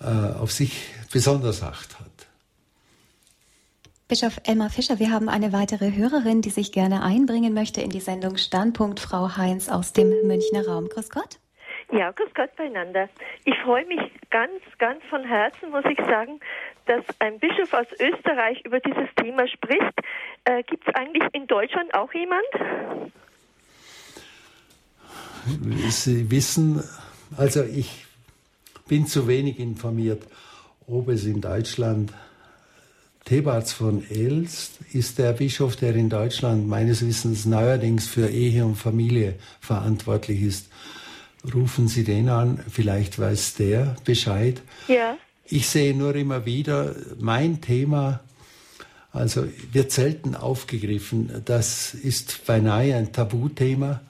äh, auf sich besonders Acht hat. Bischof Elmar Fischer, wir haben eine weitere Hörerin, die sich gerne einbringen möchte in die Sendung Standpunkt, Frau Heinz aus dem Münchner Raum. Grüß Gott. Ja, grüß Gott beieinander. Ich freue mich ganz, ganz von Herzen, muss ich sagen, dass ein Bischof aus Österreich über dieses Thema spricht. Äh, Gibt es eigentlich in Deutschland auch jemand? Sie wissen, also ich bin zu wenig informiert, ob es in Deutschland Thebarts von Elst ist der Bischof, der in Deutschland meines Wissens neuerdings für Ehe und Familie verantwortlich ist. Rufen Sie den an, vielleicht weiß der Bescheid. Ja. Ich sehe nur immer wieder, mein Thema, also wird selten aufgegriffen. Das ist beinahe ein Tabuthema.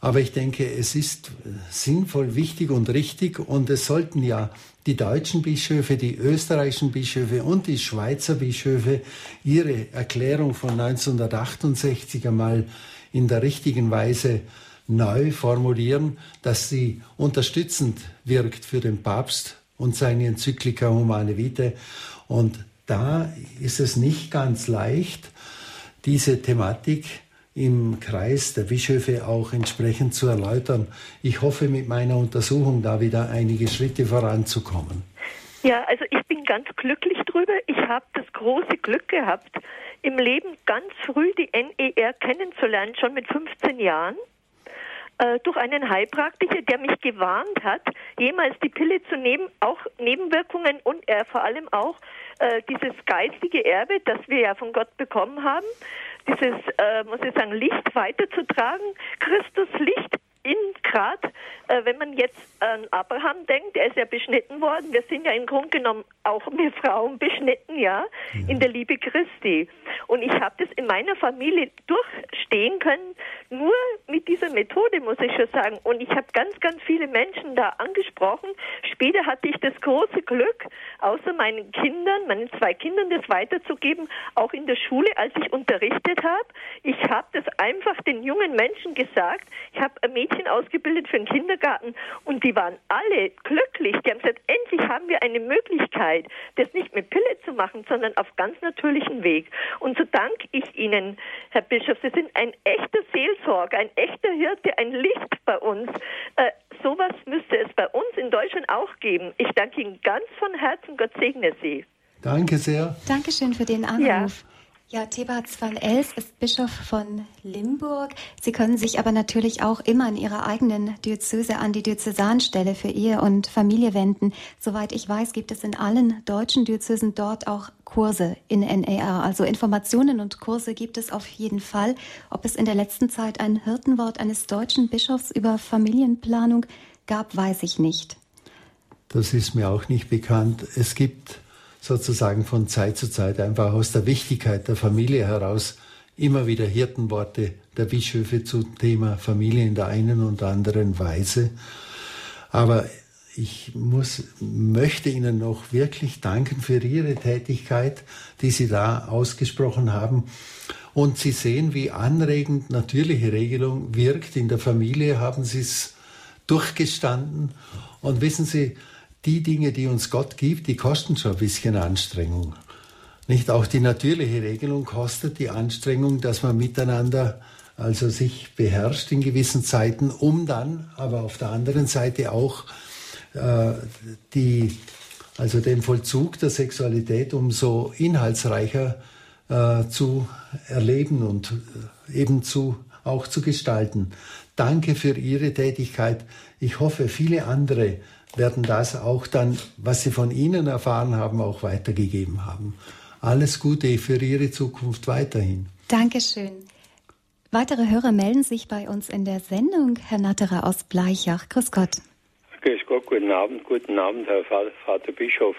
Aber ich denke, es ist sinnvoll, wichtig und richtig und es sollten ja die deutschen Bischöfe, die österreichischen Bischöfe und die Schweizer Bischöfe ihre Erklärung von 1968 einmal in der richtigen Weise neu formulieren, dass sie unterstützend wirkt für den Papst und seine Enzyklika Humane Vitae. Und da ist es nicht ganz leicht, diese Thematik im Kreis der Bischöfe auch entsprechend zu erläutern. Ich hoffe, mit meiner Untersuchung da wieder einige Schritte voranzukommen. Ja, also ich bin ganz glücklich drüber. Ich habe das große Glück gehabt, im Leben ganz früh die NER kennenzulernen, schon mit 15 Jahren äh, durch einen Heilpraktiker, der mich gewarnt hat, jemals die Pille zu nehmen, auch Nebenwirkungen und er vor allem auch äh, dieses geistige Erbe, das wir ja von Gott bekommen haben, dieses, äh, muss ich sagen, Licht weiterzutragen, Christus Licht in Grad, äh, wenn man jetzt an Abraham denkt, er ist ja beschnitten worden. Wir sind ja im Grunde genommen auch wir Frauen beschnitten, ja, ja. in der Liebe Christi. Und ich habe das in meiner Familie durchstehen können, nur mit dieser Methode, muss ich schon sagen. Und ich habe ganz, ganz viele Menschen da angesprochen. Später hatte ich das große Glück, außer meinen Kindern, meinen zwei Kindern, das weiterzugeben, auch in der Schule, als ich unterrichtet habe. Ich habe das einfach den jungen Menschen gesagt. Ich habe ein Mädchen Mädchen ausgebildet für den Kindergarten und die waren alle glücklich. Die haben gesagt, endlich haben wir eine Möglichkeit, das nicht mit Pille zu machen, sondern auf ganz natürlichen Weg. Und so danke ich Ihnen, Herr Bischof. Sie sind ein echter Seelsorger, ein echter Hirte, ein Licht bei uns. Äh, sowas müsste es bei uns in Deutschland auch geben. Ich danke Ihnen ganz von Herzen. Gott segne Sie. Danke sehr. Dankeschön für den Anruf. Ja. Ja, Thebats van Els ist Bischof von Limburg. Sie können sich aber natürlich auch immer in Ihrer eigenen Diözese an die Diözesanstelle für Ehe und Familie wenden. Soweit ich weiß, gibt es in allen deutschen Diözesen dort auch Kurse in NAR. Also Informationen und Kurse gibt es auf jeden Fall. Ob es in der letzten Zeit ein Hirtenwort eines deutschen Bischofs über Familienplanung gab, weiß ich nicht. Das ist mir auch nicht bekannt. Es gibt sozusagen von Zeit zu Zeit einfach aus der Wichtigkeit der Familie heraus immer wieder Hirtenworte der Bischöfe zum Thema Familie in der einen und anderen Weise. Aber ich muss, möchte Ihnen noch wirklich danken für Ihre Tätigkeit, die Sie da ausgesprochen haben. Und Sie sehen, wie anregend natürliche Regelung wirkt. In der Familie haben Sie es durchgestanden. Und wissen Sie, die Dinge, die uns Gott gibt, die kosten schon ein bisschen Anstrengung. Nicht auch die natürliche Regelung kostet die Anstrengung, dass man miteinander also sich beherrscht in gewissen Zeiten, um dann aber auf der anderen Seite auch äh, die, also den Vollzug der Sexualität umso inhaltsreicher äh, zu erleben und äh, eben zu, auch zu gestalten. Danke für Ihre Tätigkeit. Ich hoffe, viele andere werden das auch dann, was sie von Ihnen erfahren haben, auch weitergegeben haben. Alles Gute für Ihre Zukunft weiterhin. Dankeschön. Weitere Hörer melden sich bei uns in der Sendung. Herr Natterer aus Bleichach. Grüß Gott. Grüß Gott, guten Abend, guten Abend, Herr Vater Bischof.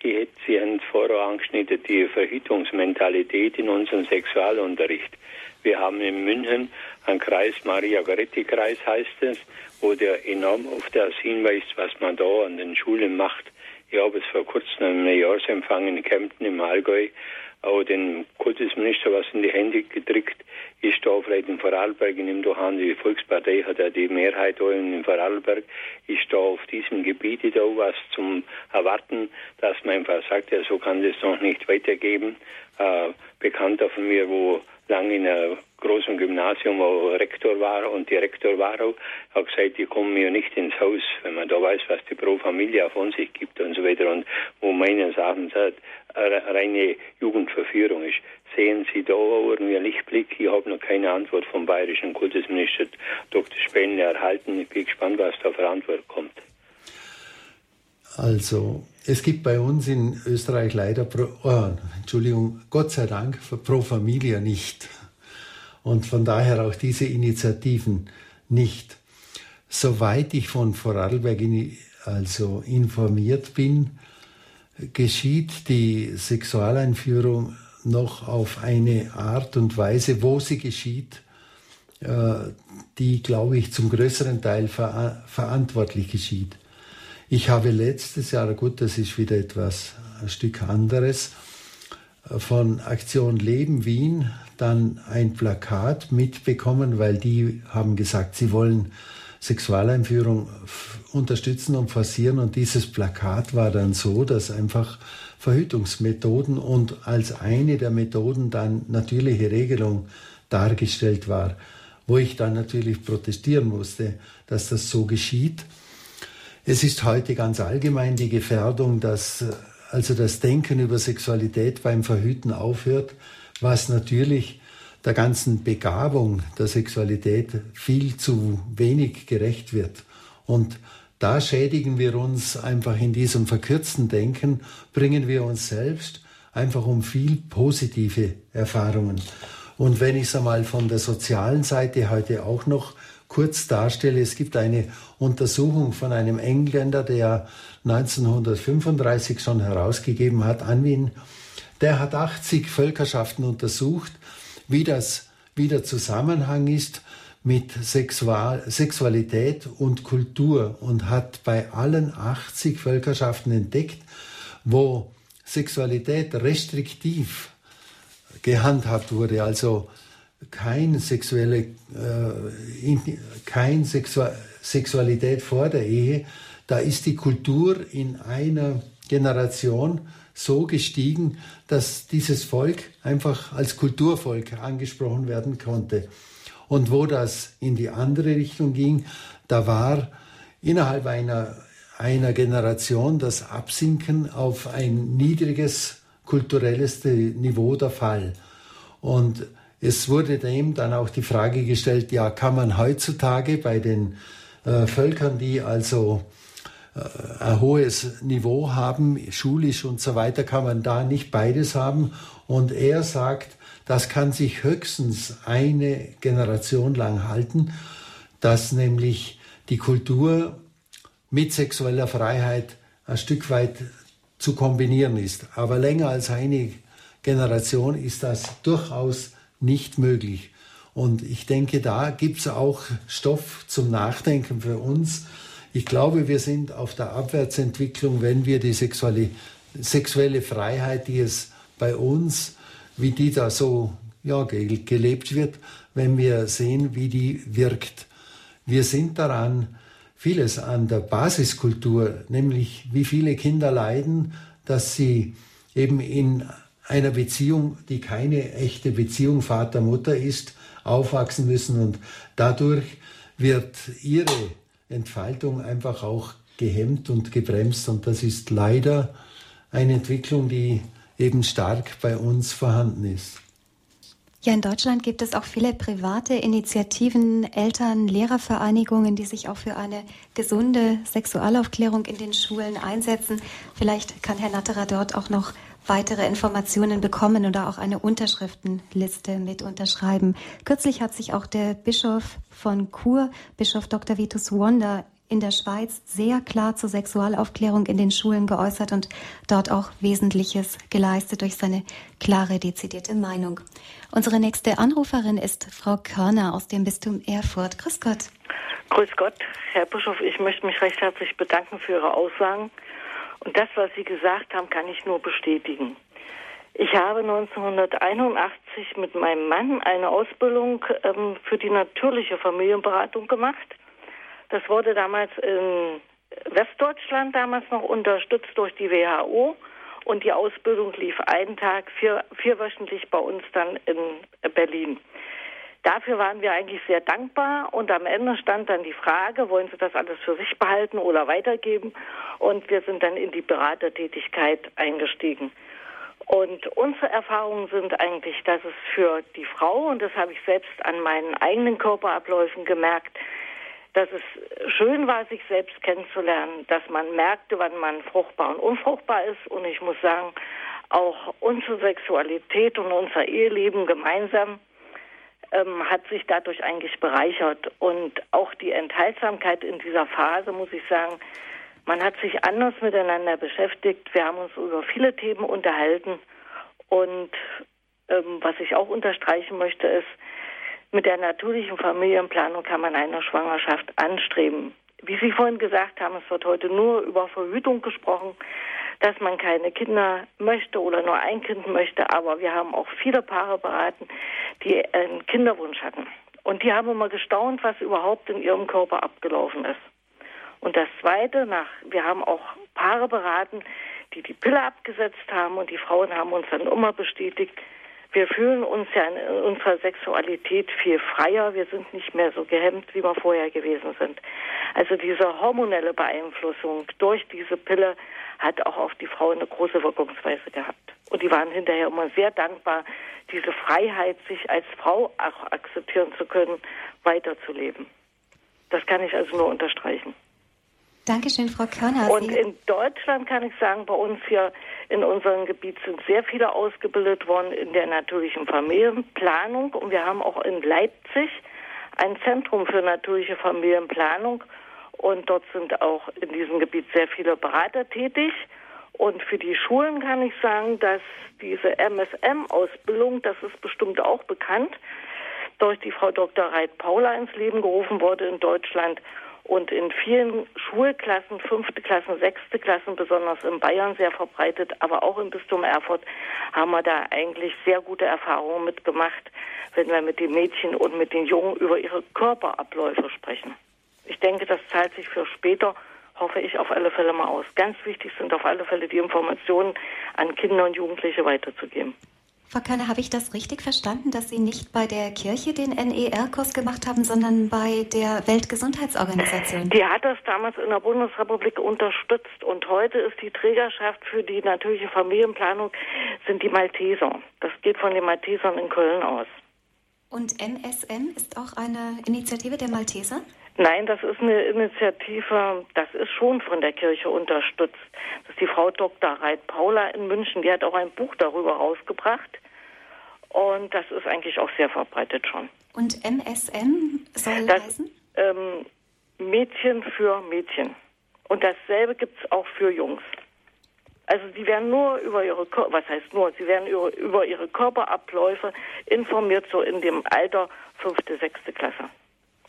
Ich hätte Sie haben vorher angeschnitten, die Verhütungsmentalität in unserem Sexualunterricht. Wir haben in München einen Kreis, Maria Goretti Kreis heißt es, wo der enorm auf das hinweist, was man da an den Schulen macht. Ich habe es vor kurzem einen Jahresempfang in Kempten im Allgäu auch den Kultusminister was in die Hände gedrückt, ist da vielleicht in Vorarlberg, in dem Durchhand, die Volkspartei hat ja die Mehrheit da in Vorarlberg, ist da auf diesem Gebiet da was zum Erwarten, dass man einfach sagt, ja, so kann das noch nicht weitergeben. Äh, Bekannter von mir, wo lange in einer großen Gymnasium, wo Rektor war und die Rektor war hat gesagt, die kommen mir nicht ins Haus, wenn man da weiß, was die Pro Familia von sich gibt und so weiter und wo meines Erachtens reine Jugendverführung ist. Sehen Sie da irgendwie einen Lichtblick? Ich habe noch keine Antwort vom bayerischen Kultusminister Dr. Spenle erhalten. Ich bin gespannt, was da für Antwort kommt. Also, es gibt bei uns in Österreich leider, pro, oh, Entschuldigung, Gott sei Dank, Pro Familia nicht und von daher auch diese Initiativen nicht. Soweit ich von Vorarlberg also informiert bin, geschieht die Sexualeinführung noch auf eine Art und Weise, wo sie geschieht, äh, die, glaube ich, zum größeren Teil ver verantwortlich geschieht. Ich habe letztes Jahr, gut, das ist wieder etwas ein Stück anderes, von Aktion Leben Wien dann ein Plakat mitbekommen, weil die haben gesagt, sie wollen Sexualeinführung unterstützen und forcieren. Und dieses Plakat war dann so, dass einfach Verhütungsmethoden und als eine der Methoden dann natürliche Regelung dargestellt war, wo ich dann natürlich protestieren musste, dass das so geschieht. Es ist heute ganz allgemein die Gefährdung, dass also das Denken über Sexualität beim Verhüten aufhört, was natürlich der ganzen Begabung der Sexualität viel zu wenig gerecht wird. Und da schädigen wir uns einfach in diesem verkürzten Denken, bringen wir uns selbst einfach um viel positive Erfahrungen. Und wenn ich es einmal von der sozialen Seite heute auch noch kurz darstelle, es gibt eine Untersuchung von einem Engländer, der 1935 schon herausgegeben hat an Wien. Der hat 80 Völkerschaften untersucht, wie das wie der Zusammenhang ist mit Sexual Sexualität und Kultur und hat bei allen 80 Völkerschaften entdeckt, wo Sexualität restriktiv gehandhabt wurde, also kein sexuelle, äh, kein Sexu Sexualität vor der Ehe, da ist die Kultur in einer Generation so gestiegen, dass dieses Volk einfach als Kulturvolk angesprochen werden konnte. Und wo das in die andere Richtung ging, da war innerhalb einer, einer Generation das Absinken auf ein niedriges kulturelles Niveau der Fall. Und es wurde dem dann auch die Frage gestellt, ja, kann man heutzutage bei den äh, Völkern, die also äh, ein hohes Niveau haben, schulisch und so weiter, kann man da nicht beides haben. Und er sagt, das kann sich höchstens eine Generation lang halten, dass nämlich die Kultur mit sexueller Freiheit ein Stück weit zu kombinieren ist. Aber länger als eine Generation ist das durchaus nicht möglich. Und ich denke, da gibt es auch Stoff zum Nachdenken für uns. Ich glaube, wir sind auf der Abwärtsentwicklung, wenn wir die sexuelle, sexuelle Freiheit, die es bei uns, wie die da so ja, gelebt wird, wenn wir sehen, wie die wirkt. Wir sind daran, vieles an der Basiskultur, nämlich wie viele Kinder leiden, dass sie eben in einer Beziehung, die keine echte Beziehung Vater-Mutter ist, aufwachsen müssen und dadurch wird ihre Entfaltung einfach auch gehemmt und gebremst und das ist leider eine Entwicklung, die eben stark bei uns vorhanden ist. Ja, in Deutschland gibt es auch viele private Initiativen, Eltern, Lehrervereinigungen, die sich auch für eine gesunde Sexualaufklärung in den Schulen einsetzen. Vielleicht kann Herr Natterer dort auch noch weitere Informationen bekommen oder auch eine Unterschriftenliste mit unterschreiben. Kürzlich hat sich auch der Bischof von Chur, Bischof Dr. Vitus Wonder, in der Schweiz sehr klar zur Sexualaufklärung in den Schulen geäußert und dort auch Wesentliches geleistet durch seine klare, dezidierte Meinung. Unsere nächste Anruferin ist Frau Körner aus dem Bistum Erfurt. Grüß Gott. Grüß Gott, Herr Bischof. Ich möchte mich recht herzlich bedanken für Ihre Aussagen. Und das, was Sie gesagt haben, kann ich nur bestätigen. Ich habe 1981 mit meinem Mann eine Ausbildung ähm, für die natürliche Familienberatung gemacht. Das wurde damals in Westdeutschland damals noch unterstützt durch die WHO und die Ausbildung lief einen Tag, vier, vierwöchentlich bei uns dann in Berlin. Dafür waren wir eigentlich sehr dankbar und am Ende stand dann die Frage, wollen Sie das alles für sich behalten oder weitergeben? Und wir sind dann in die Beratertätigkeit eingestiegen. Und unsere Erfahrungen sind eigentlich, dass es für die Frau, und das habe ich selbst an meinen eigenen Körperabläufen gemerkt, dass es schön war, sich selbst kennenzulernen, dass man merkte, wann man fruchtbar und unfruchtbar ist. Und ich muss sagen, auch unsere Sexualität und unser Eheleben gemeinsam ähm, hat sich dadurch eigentlich bereichert. Und auch die Enthaltsamkeit in dieser Phase, muss ich sagen, man hat sich anders miteinander beschäftigt. Wir haben uns über viele Themen unterhalten. Und ähm, was ich auch unterstreichen möchte, ist, mit der natürlichen Familienplanung kann man eine Schwangerschaft anstreben. Wie Sie vorhin gesagt haben, es wird heute nur über Verhütung gesprochen, dass man keine Kinder möchte oder nur ein Kind möchte. Aber wir haben auch viele Paare beraten, die einen Kinderwunsch hatten. Und die haben immer gestaunt, was überhaupt in ihrem Körper abgelaufen ist. Und das Zweite, nach, wir haben auch Paare beraten, die die Pille abgesetzt haben und die Frauen haben uns dann immer bestätigt, wir fühlen uns ja in unserer Sexualität viel freier. Wir sind nicht mehr so gehemmt, wie wir vorher gewesen sind. Also diese hormonelle Beeinflussung durch diese Pille hat auch auf die Frau eine große Wirkungsweise gehabt. Und die waren hinterher immer sehr dankbar, diese Freiheit, sich als Frau auch akzeptieren zu können, weiterzuleben. Das kann ich also nur unterstreichen. Dankeschön, Frau Körner. Und in Deutschland kann ich sagen, bei uns hier in unserem Gebiet sind sehr viele ausgebildet worden in der natürlichen Familienplanung. Und wir haben auch in Leipzig ein Zentrum für natürliche Familienplanung. Und dort sind auch in diesem Gebiet sehr viele Berater tätig. Und für die Schulen kann ich sagen, dass diese MSM-Ausbildung, das ist bestimmt auch bekannt, durch die Frau Dr. Reit Paula ins Leben gerufen wurde in Deutschland und in vielen Schulklassen, fünfte Klassen, sechste Klassen, besonders in Bayern sehr verbreitet, aber auch im Bistum Erfurt haben wir da eigentlich sehr gute Erfahrungen mitgemacht, wenn wir mit den Mädchen und mit den Jungen über ihre Körperabläufe sprechen. Ich denke, das zahlt sich für später, hoffe ich, auf alle Fälle mal aus. Ganz wichtig sind auf alle Fälle die Informationen an Kinder und Jugendliche weiterzugeben. Frau Körner, habe ich das richtig verstanden, dass Sie nicht bei der Kirche den NER-Kurs gemacht haben, sondern bei der Weltgesundheitsorganisation? Die hat das damals in der Bundesrepublik unterstützt und heute ist die Trägerschaft für die natürliche Familienplanung sind die Malteser. Das geht von den Maltesern in Köln aus. Und MSM ist auch eine Initiative der Malteser? Nein, das ist eine Initiative, das ist schon von der Kirche unterstützt. Das ist die Frau Dr. Reit Paula in München, die hat auch ein Buch darüber rausgebracht. Und das ist eigentlich auch sehr verbreitet schon. Und MSM soll das, heißen? Ähm, Mädchen für Mädchen. Und dasselbe gibt es auch für Jungs. Also sie werden nur über ihre, was heißt nur, sie werden über, über ihre Körperabläufe informiert, so in dem Alter fünfte, sechste Klasse.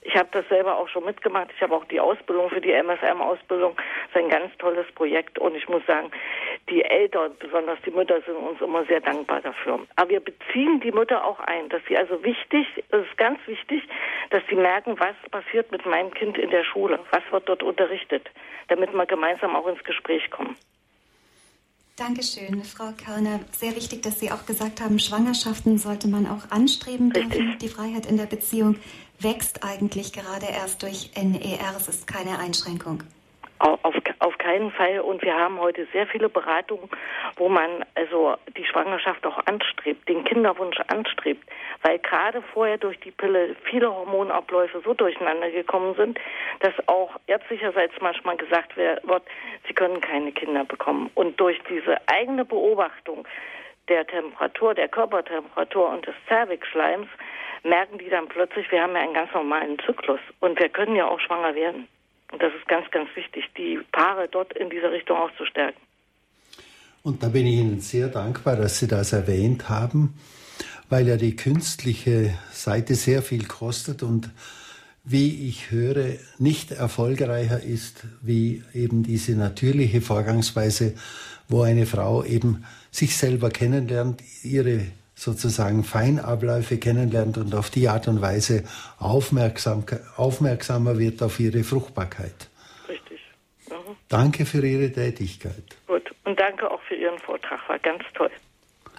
Ich habe das selber auch schon mitgemacht. Ich habe auch die Ausbildung für die MFM-Ausbildung. Das ist ein ganz tolles Projekt. Und ich muss sagen, die Eltern, besonders die Mütter, sind uns immer sehr dankbar dafür. Aber wir beziehen die Mütter auch ein. Dass sie also wichtig, es ist ganz wichtig, dass sie merken, was passiert mit meinem Kind in der Schule. Was wird dort unterrichtet, damit wir gemeinsam auch ins Gespräch kommen. Dankeschön, Frau Körner. Sehr wichtig, dass Sie auch gesagt haben, Schwangerschaften sollte man auch anstreben dürfen. Die Freiheit in der Beziehung wächst eigentlich gerade erst durch NER. Es ist keine Einschränkung. Auf, auf keinen Fall. Und wir haben heute sehr viele Beratungen, wo man also die Schwangerschaft auch anstrebt, den Kinderwunsch anstrebt, weil gerade vorher durch die Pille viele Hormonabläufe so durcheinander gekommen sind, dass auch ärztlicherseits manchmal gesagt wird, sie können keine Kinder bekommen. Und durch diese eigene Beobachtung der Temperatur, der Körpertemperatur und des Zervixschleims merken die dann plötzlich, wir haben ja einen ganz normalen Zyklus und wir können ja auch schwanger werden. Und das ist ganz, ganz wichtig, die Paare dort in dieser Richtung auch zu stärken. Und da bin ich Ihnen sehr dankbar, dass Sie das erwähnt haben, weil ja die künstliche Seite sehr viel kostet und wie ich höre, nicht erfolgreicher ist wie eben diese natürliche Vorgangsweise, wo eine Frau eben sich selber kennenlernt, ihre sozusagen Feinabläufe kennenlernt und auf die Art und Weise aufmerksam, aufmerksamer wird auf ihre Fruchtbarkeit. Richtig. Mhm. Danke für Ihre Tätigkeit. Gut, und danke auch für Ihren Vortrag, war ganz toll.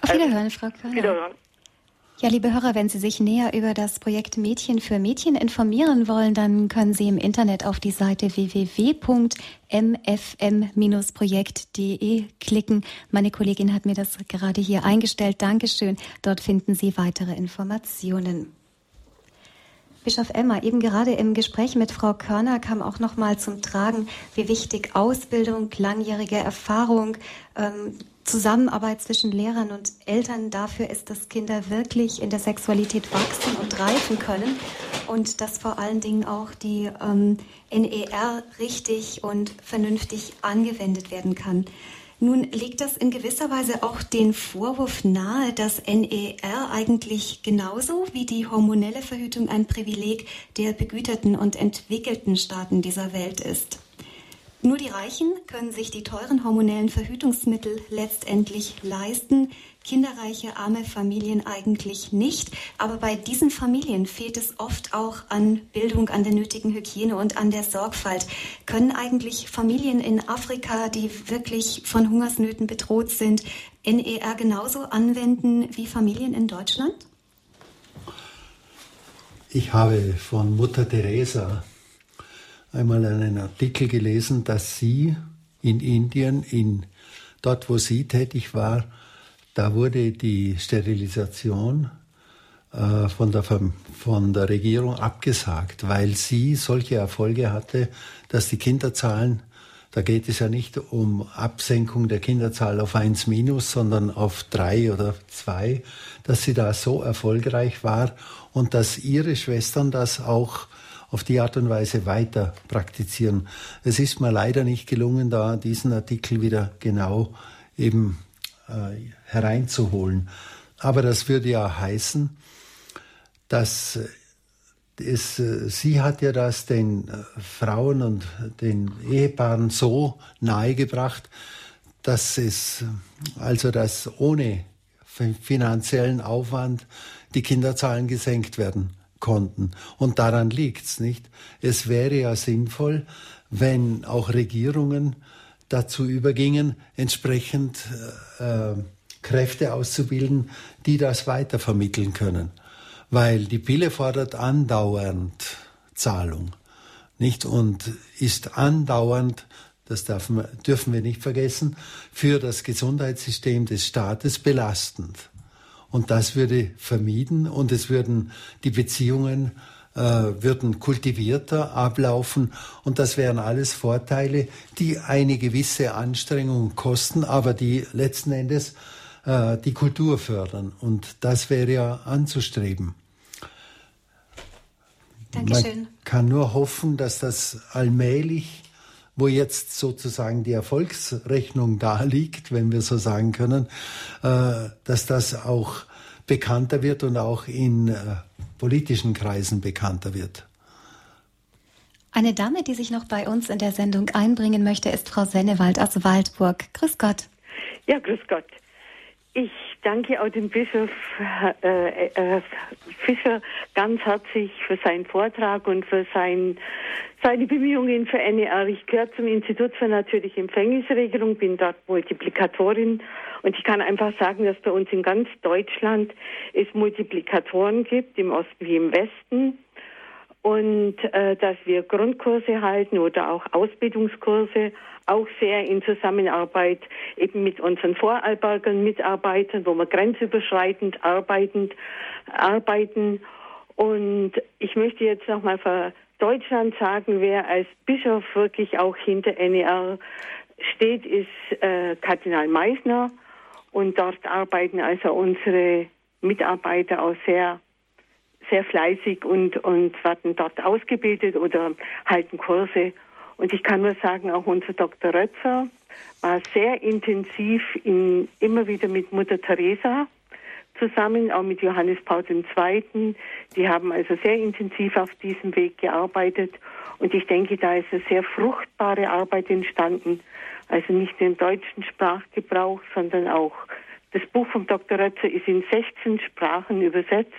Auf Wiederhören, Frau Körner. Wiederhören. Ja, liebe Hörer, wenn Sie sich näher über das Projekt Mädchen für Mädchen informieren wollen, dann können Sie im Internet auf die Seite www.mfm-projekt.de klicken. Meine Kollegin hat mir das gerade hier eingestellt. Dankeschön. Dort finden Sie weitere Informationen. Bischof Emma, eben gerade im Gespräch mit Frau Körner kam auch noch mal zum Tragen, wie wichtig Ausbildung, langjährige Erfahrung, ähm, Zusammenarbeit zwischen Lehrern und Eltern dafür ist, dass Kinder wirklich in der Sexualität wachsen und reifen können und dass vor allen Dingen auch die ähm, NER richtig und vernünftig angewendet werden kann. Nun legt das in gewisser Weise auch den Vorwurf nahe, dass NER eigentlich genauso wie die hormonelle Verhütung ein Privileg der begüterten und entwickelten Staaten dieser Welt ist. Nur die Reichen können sich die teuren hormonellen Verhütungsmittel letztendlich leisten, kinderreiche, arme Familien eigentlich nicht. Aber bei diesen Familien fehlt es oft auch an Bildung, an der nötigen Hygiene und an der Sorgfalt. Können eigentlich Familien in Afrika, die wirklich von Hungersnöten bedroht sind, NER genauso anwenden wie Familien in Deutschland? Ich habe von Mutter Teresa einmal einen Artikel gelesen, dass sie in Indien, in, dort wo sie tätig war, da wurde die Sterilisation äh, von, der, von der Regierung abgesagt, weil sie solche Erfolge hatte, dass die Kinderzahlen, da geht es ja nicht um Absenkung der Kinderzahl auf 1 minus, sondern auf 3 oder 2, dass sie da so erfolgreich war und dass ihre Schwestern das auch auf die Art und Weise weiter praktizieren. Es ist mir leider nicht gelungen, da diesen Artikel wieder genau eben äh, hereinzuholen. Aber das würde ja heißen, dass es, äh, sie hat ja das den äh, Frauen und den Ehepaaren so nahegebracht, dass es also dass ohne finanziellen Aufwand die Kinderzahlen gesenkt werden konnten. Und daran liegt's nicht. Es wäre ja sinnvoll, wenn auch Regierungen dazu übergingen, entsprechend äh, Kräfte auszubilden, die das weitervermitteln können. Weil die Pille fordert andauernd Zahlung, nicht? Und ist andauernd, das wir, dürfen wir nicht vergessen, für das Gesundheitssystem des Staates belastend. Und das würde vermieden und es würden die Beziehungen äh, würden kultivierter ablaufen und das wären alles Vorteile, die eine gewisse Anstrengung kosten, aber die letzten Endes äh, die Kultur fördern und das wäre ja anzustreben. Dankeschön. Man kann nur hoffen, dass das allmählich, wo jetzt sozusagen die Erfolgsrechnung da liegt, wenn wir so sagen können, äh, dass das auch bekannter wird und auch in äh, politischen Kreisen bekannter wird. Eine Dame, die sich noch bei uns in der Sendung einbringen möchte, ist Frau Sennewald aus Waldburg. Grüß Gott. Ja, grüß Gott. Ich danke auch dem Bischof äh, äh, Fischer ganz herzlich für seinen Vortrag und für sein, seine Bemühungen für NER. Ich gehöre zum Institut für natürliche Empfängnisregelung, bin dort Multiplikatorin. Und ich kann einfach sagen, dass bei uns in ganz Deutschland es Multiplikatoren gibt, im Osten wie im Westen. Und äh, dass wir Grundkurse halten oder auch Ausbildungskurse auch sehr in Zusammenarbeit eben mit unseren Vorarlbergern Mitarbeitern, wo wir grenzüberschreitend arbeitend, arbeiten. Und ich möchte jetzt nochmal für Deutschland sagen, wer als Bischof wirklich auch hinter NER steht, ist äh, Kardinal Meisner. Und dort arbeiten also unsere Mitarbeiter auch sehr sehr fleißig und, und werden dort ausgebildet oder halten Kurse. Und ich kann nur sagen, auch unser Dr. Rötzer war sehr intensiv in, immer wieder mit Mutter Teresa zusammen, auch mit Johannes Paul II. Die haben also sehr intensiv auf diesem Weg gearbeitet. Und ich denke, da ist eine sehr fruchtbare Arbeit entstanden. Also nicht nur im deutschen Sprachgebrauch, sondern auch das Buch von Dr. Rötzer ist in 16 Sprachen übersetzt.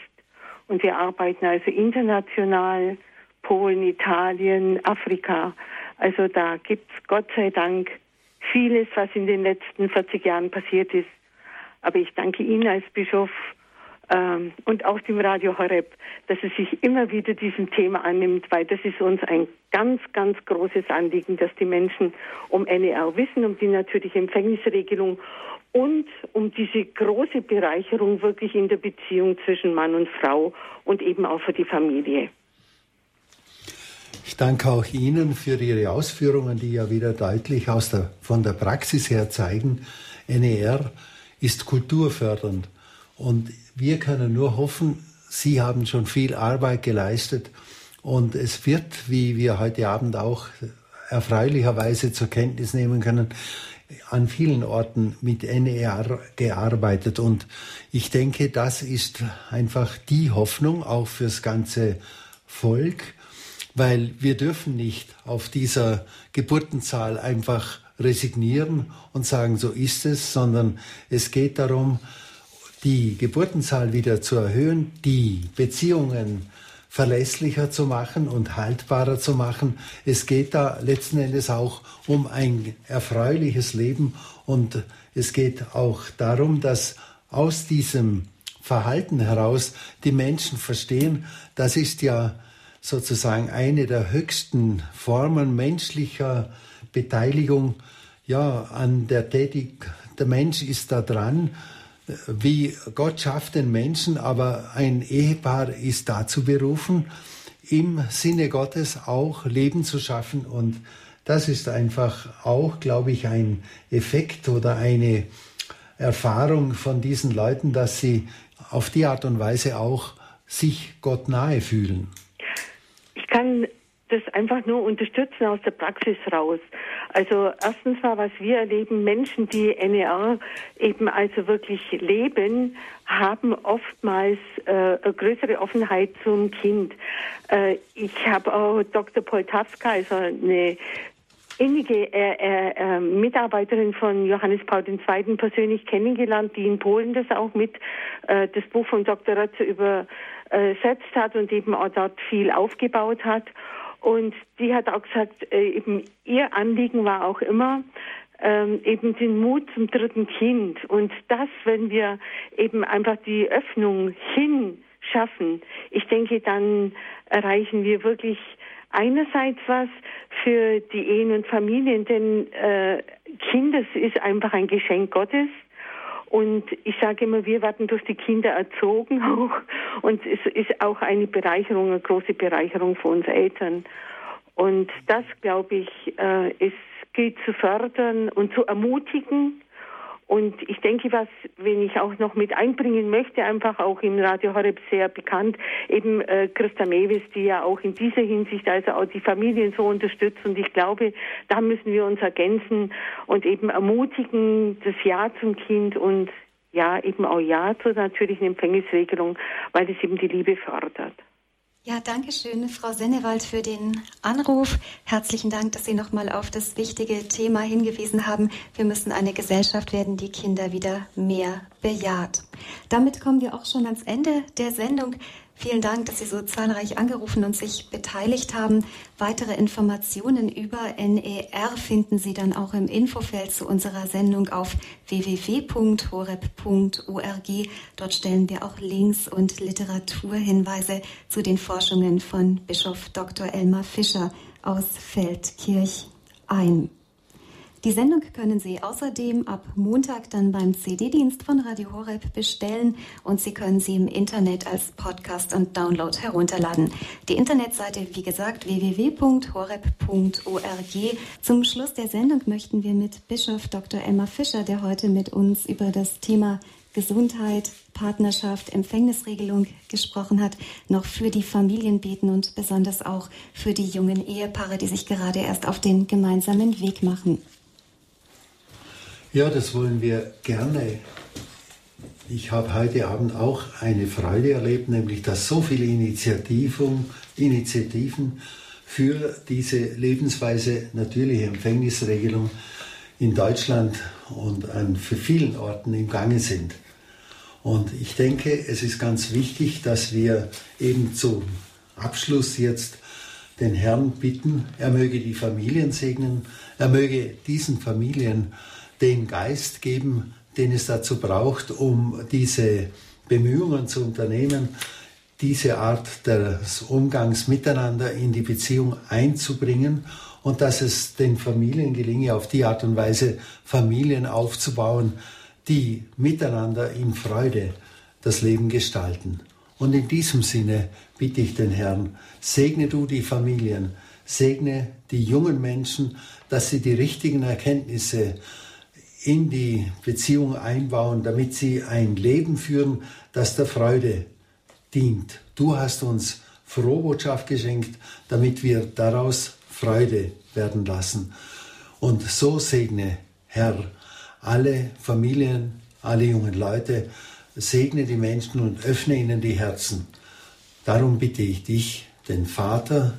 Und wir arbeiten also international, Polen, Italien, Afrika. Also da gibt es Gott sei Dank vieles, was in den letzten 40 Jahren passiert ist. Aber ich danke Ihnen als Bischof ähm, und auch dem Radio Horeb, dass es sich immer wieder diesem Thema annimmt, weil das ist uns ein ganz, ganz großes Anliegen, dass die Menschen um NER wissen, um die natürliche Empfängnisregelung und um diese große Bereicherung wirklich in der Beziehung zwischen Mann und Frau und eben auch für die Familie. Ich danke auch Ihnen für Ihre Ausführungen, die ja wieder deutlich aus der, von der Praxis her zeigen, NER ist kulturfördernd. Und wir können nur hoffen, Sie haben schon viel Arbeit geleistet und es wird, wie wir heute Abend auch erfreulicherweise zur Kenntnis nehmen können, an vielen Orten mit NER gearbeitet. Und ich denke, das ist einfach die Hoffnung auch fürs ganze Volk, weil wir dürfen nicht auf dieser Geburtenzahl einfach resignieren und sagen, so ist es, sondern es geht darum, die Geburtenzahl wieder zu erhöhen, die Beziehungen verlässlicher zu machen und haltbarer zu machen. Es geht da letzten Endes auch um ein erfreuliches Leben und es geht auch darum, dass aus diesem Verhalten heraus die Menschen verstehen, das ist ja sozusagen eine der höchsten Formen menschlicher Beteiligung ja, an der Tätig. Der Mensch ist da dran, wie Gott schafft den Menschen, aber ein Ehepaar ist dazu berufen, im Sinne Gottes auch Leben zu schaffen. Und das ist einfach auch, glaube ich, ein Effekt oder eine Erfahrung von diesen Leuten, dass sie auf die Art und Weise auch sich Gott nahe fühlen kann das einfach nur unterstützen aus der Praxis raus. Also erstens mal, was wir erleben, Menschen, die NER eben also wirklich leben, haben oftmals äh, größere Offenheit zum Kind. Äh, ich habe auch Dr. Poltawska, also eine innige äh, äh, äh, Mitarbeiterin von Johannes Paul II. persönlich kennengelernt, die in Polen das auch mit äh, das Buch von Dr. Rötzer übersetzt hat und eben auch dort viel aufgebaut hat. Und die hat auch gesagt, äh, eben ihr Anliegen war auch immer, ähm, eben den Mut zum dritten Kind. Und das, wenn wir eben einfach die Öffnung hin schaffen, ich denke, dann erreichen wir wirklich einerseits was für die Ehen und Familien, denn äh, Kinder ist einfach ein Geschenk Gottes. Und ich sage immer, wir werden durch die Kinder erzogen [LAUGHS] auch. Und es ist auch eine Bereicherung, eine große Bereicherung für uns Eltern. Und das, glaube ich, äh, ist, gilt zu fördern und zu ermutigen und ich denke, was, wenn ich auch noch mit einbringen möchte, einfach auch im Radio Horeb sehr bekannt, eben äh, Christa Mewis, die ja auch in dieser Hinsicht also auch die Familien so unterstützt. Und ich glaube, da müssen wir uns ergänzen und eben ermutigen, das Ja zum Kind und ja, eben auch Ja zur natürlichen Empfängnisregelung, weil es eben die Liebe fördert. Ja, danke schön, Frau Sennewald, für den Anruf. Herzlichen Dank, dass Sie nochmal auf das wichtige Thema hingewiesen haben. Wir müssen eine Gesellschaft werden, die Kinder wieder mehr bejaht. Damit kommen wir auch schon ans Ende der Sendung. Vielen Dank, dass Sie so zahlreich angerufen und sich beteiligt haben. Weitere Informationen über NER finden Sie dann auch im Infofeld zu unserer Sendung auf www.horeb.org. Dort stellen wir auch Links und Literaturhinweise zu den Forschungen von Bischof Dr. Elmar Fischer aus Feldkirch ein. Die Sendung können Sie außerdem ab Montag dann beim CD-Dienst von Radio Horeb bestellen und Sie können sie im Internet als Podcast und Download herunterladen. Die Internetseite, wie gesagt, www.horeb.org. Zum Schluss der Sendung möchten wir mit Bischof Dr. Elmar Fischer, der heute mit uns über das Thema Gesundheit, Partnerschaft, Empfängnisregelung gesprochen hat, noch für die Familien beten und besonders auch für die jungen Ehepaare, die sich gerade erst auf den gemeinsamen Weg machen. Ja, das wollen wir gerne. Ich habe heute Abend auch eine Freude erlebt, nämlich dass so viele Initiativen, Initiativen für diese lebensweise natürliche Empfängnisregelung in Deutschland und an für vielen Orten im Gange sind. Und ich denke, es ist ganz wichtig, dass wir eben zum Abschluss jetzt den Herrn bitten, er möge die Familien segnen, er möge diesen Familien den Geist geben, den es dazu braucht, um diese Bemühungen zu unternehmen, diese Art des Umgangs miteinander in die Beziehung einzubringen und dass es den Familien gelinge, auf die Art und Weise Familien aufzubauen, die miteinander in Freude das Leben gestalten. Und in diesem Sinne bitte ich den Herrn, segne du die Familien, segne die jungen Menschen, dass sie die richtigen Erkenntnisse in die Beziehung einbauen, damit sie ein Leben führen, das der Freude dient. Du hast uns Frohbotschaft geschenkt, damit wir daraus Freude werden lassen. Und so segne, Herr, alle Familien, alle jungen Leute, segne die Menschen und öffne ihnen die Herzen. Darum bitte ich dich, den Vater,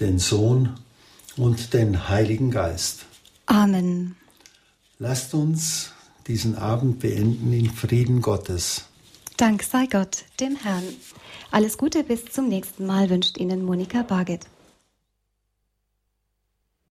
den Sohn und den Heiligen Geist. Amen. Lasst uns diesen Abend beenden in Frieden Gottes. Dank sei Gott, dem Herrn. Alles Gute bis zum nächsten Mal wünscht Ihnen Monika Barget.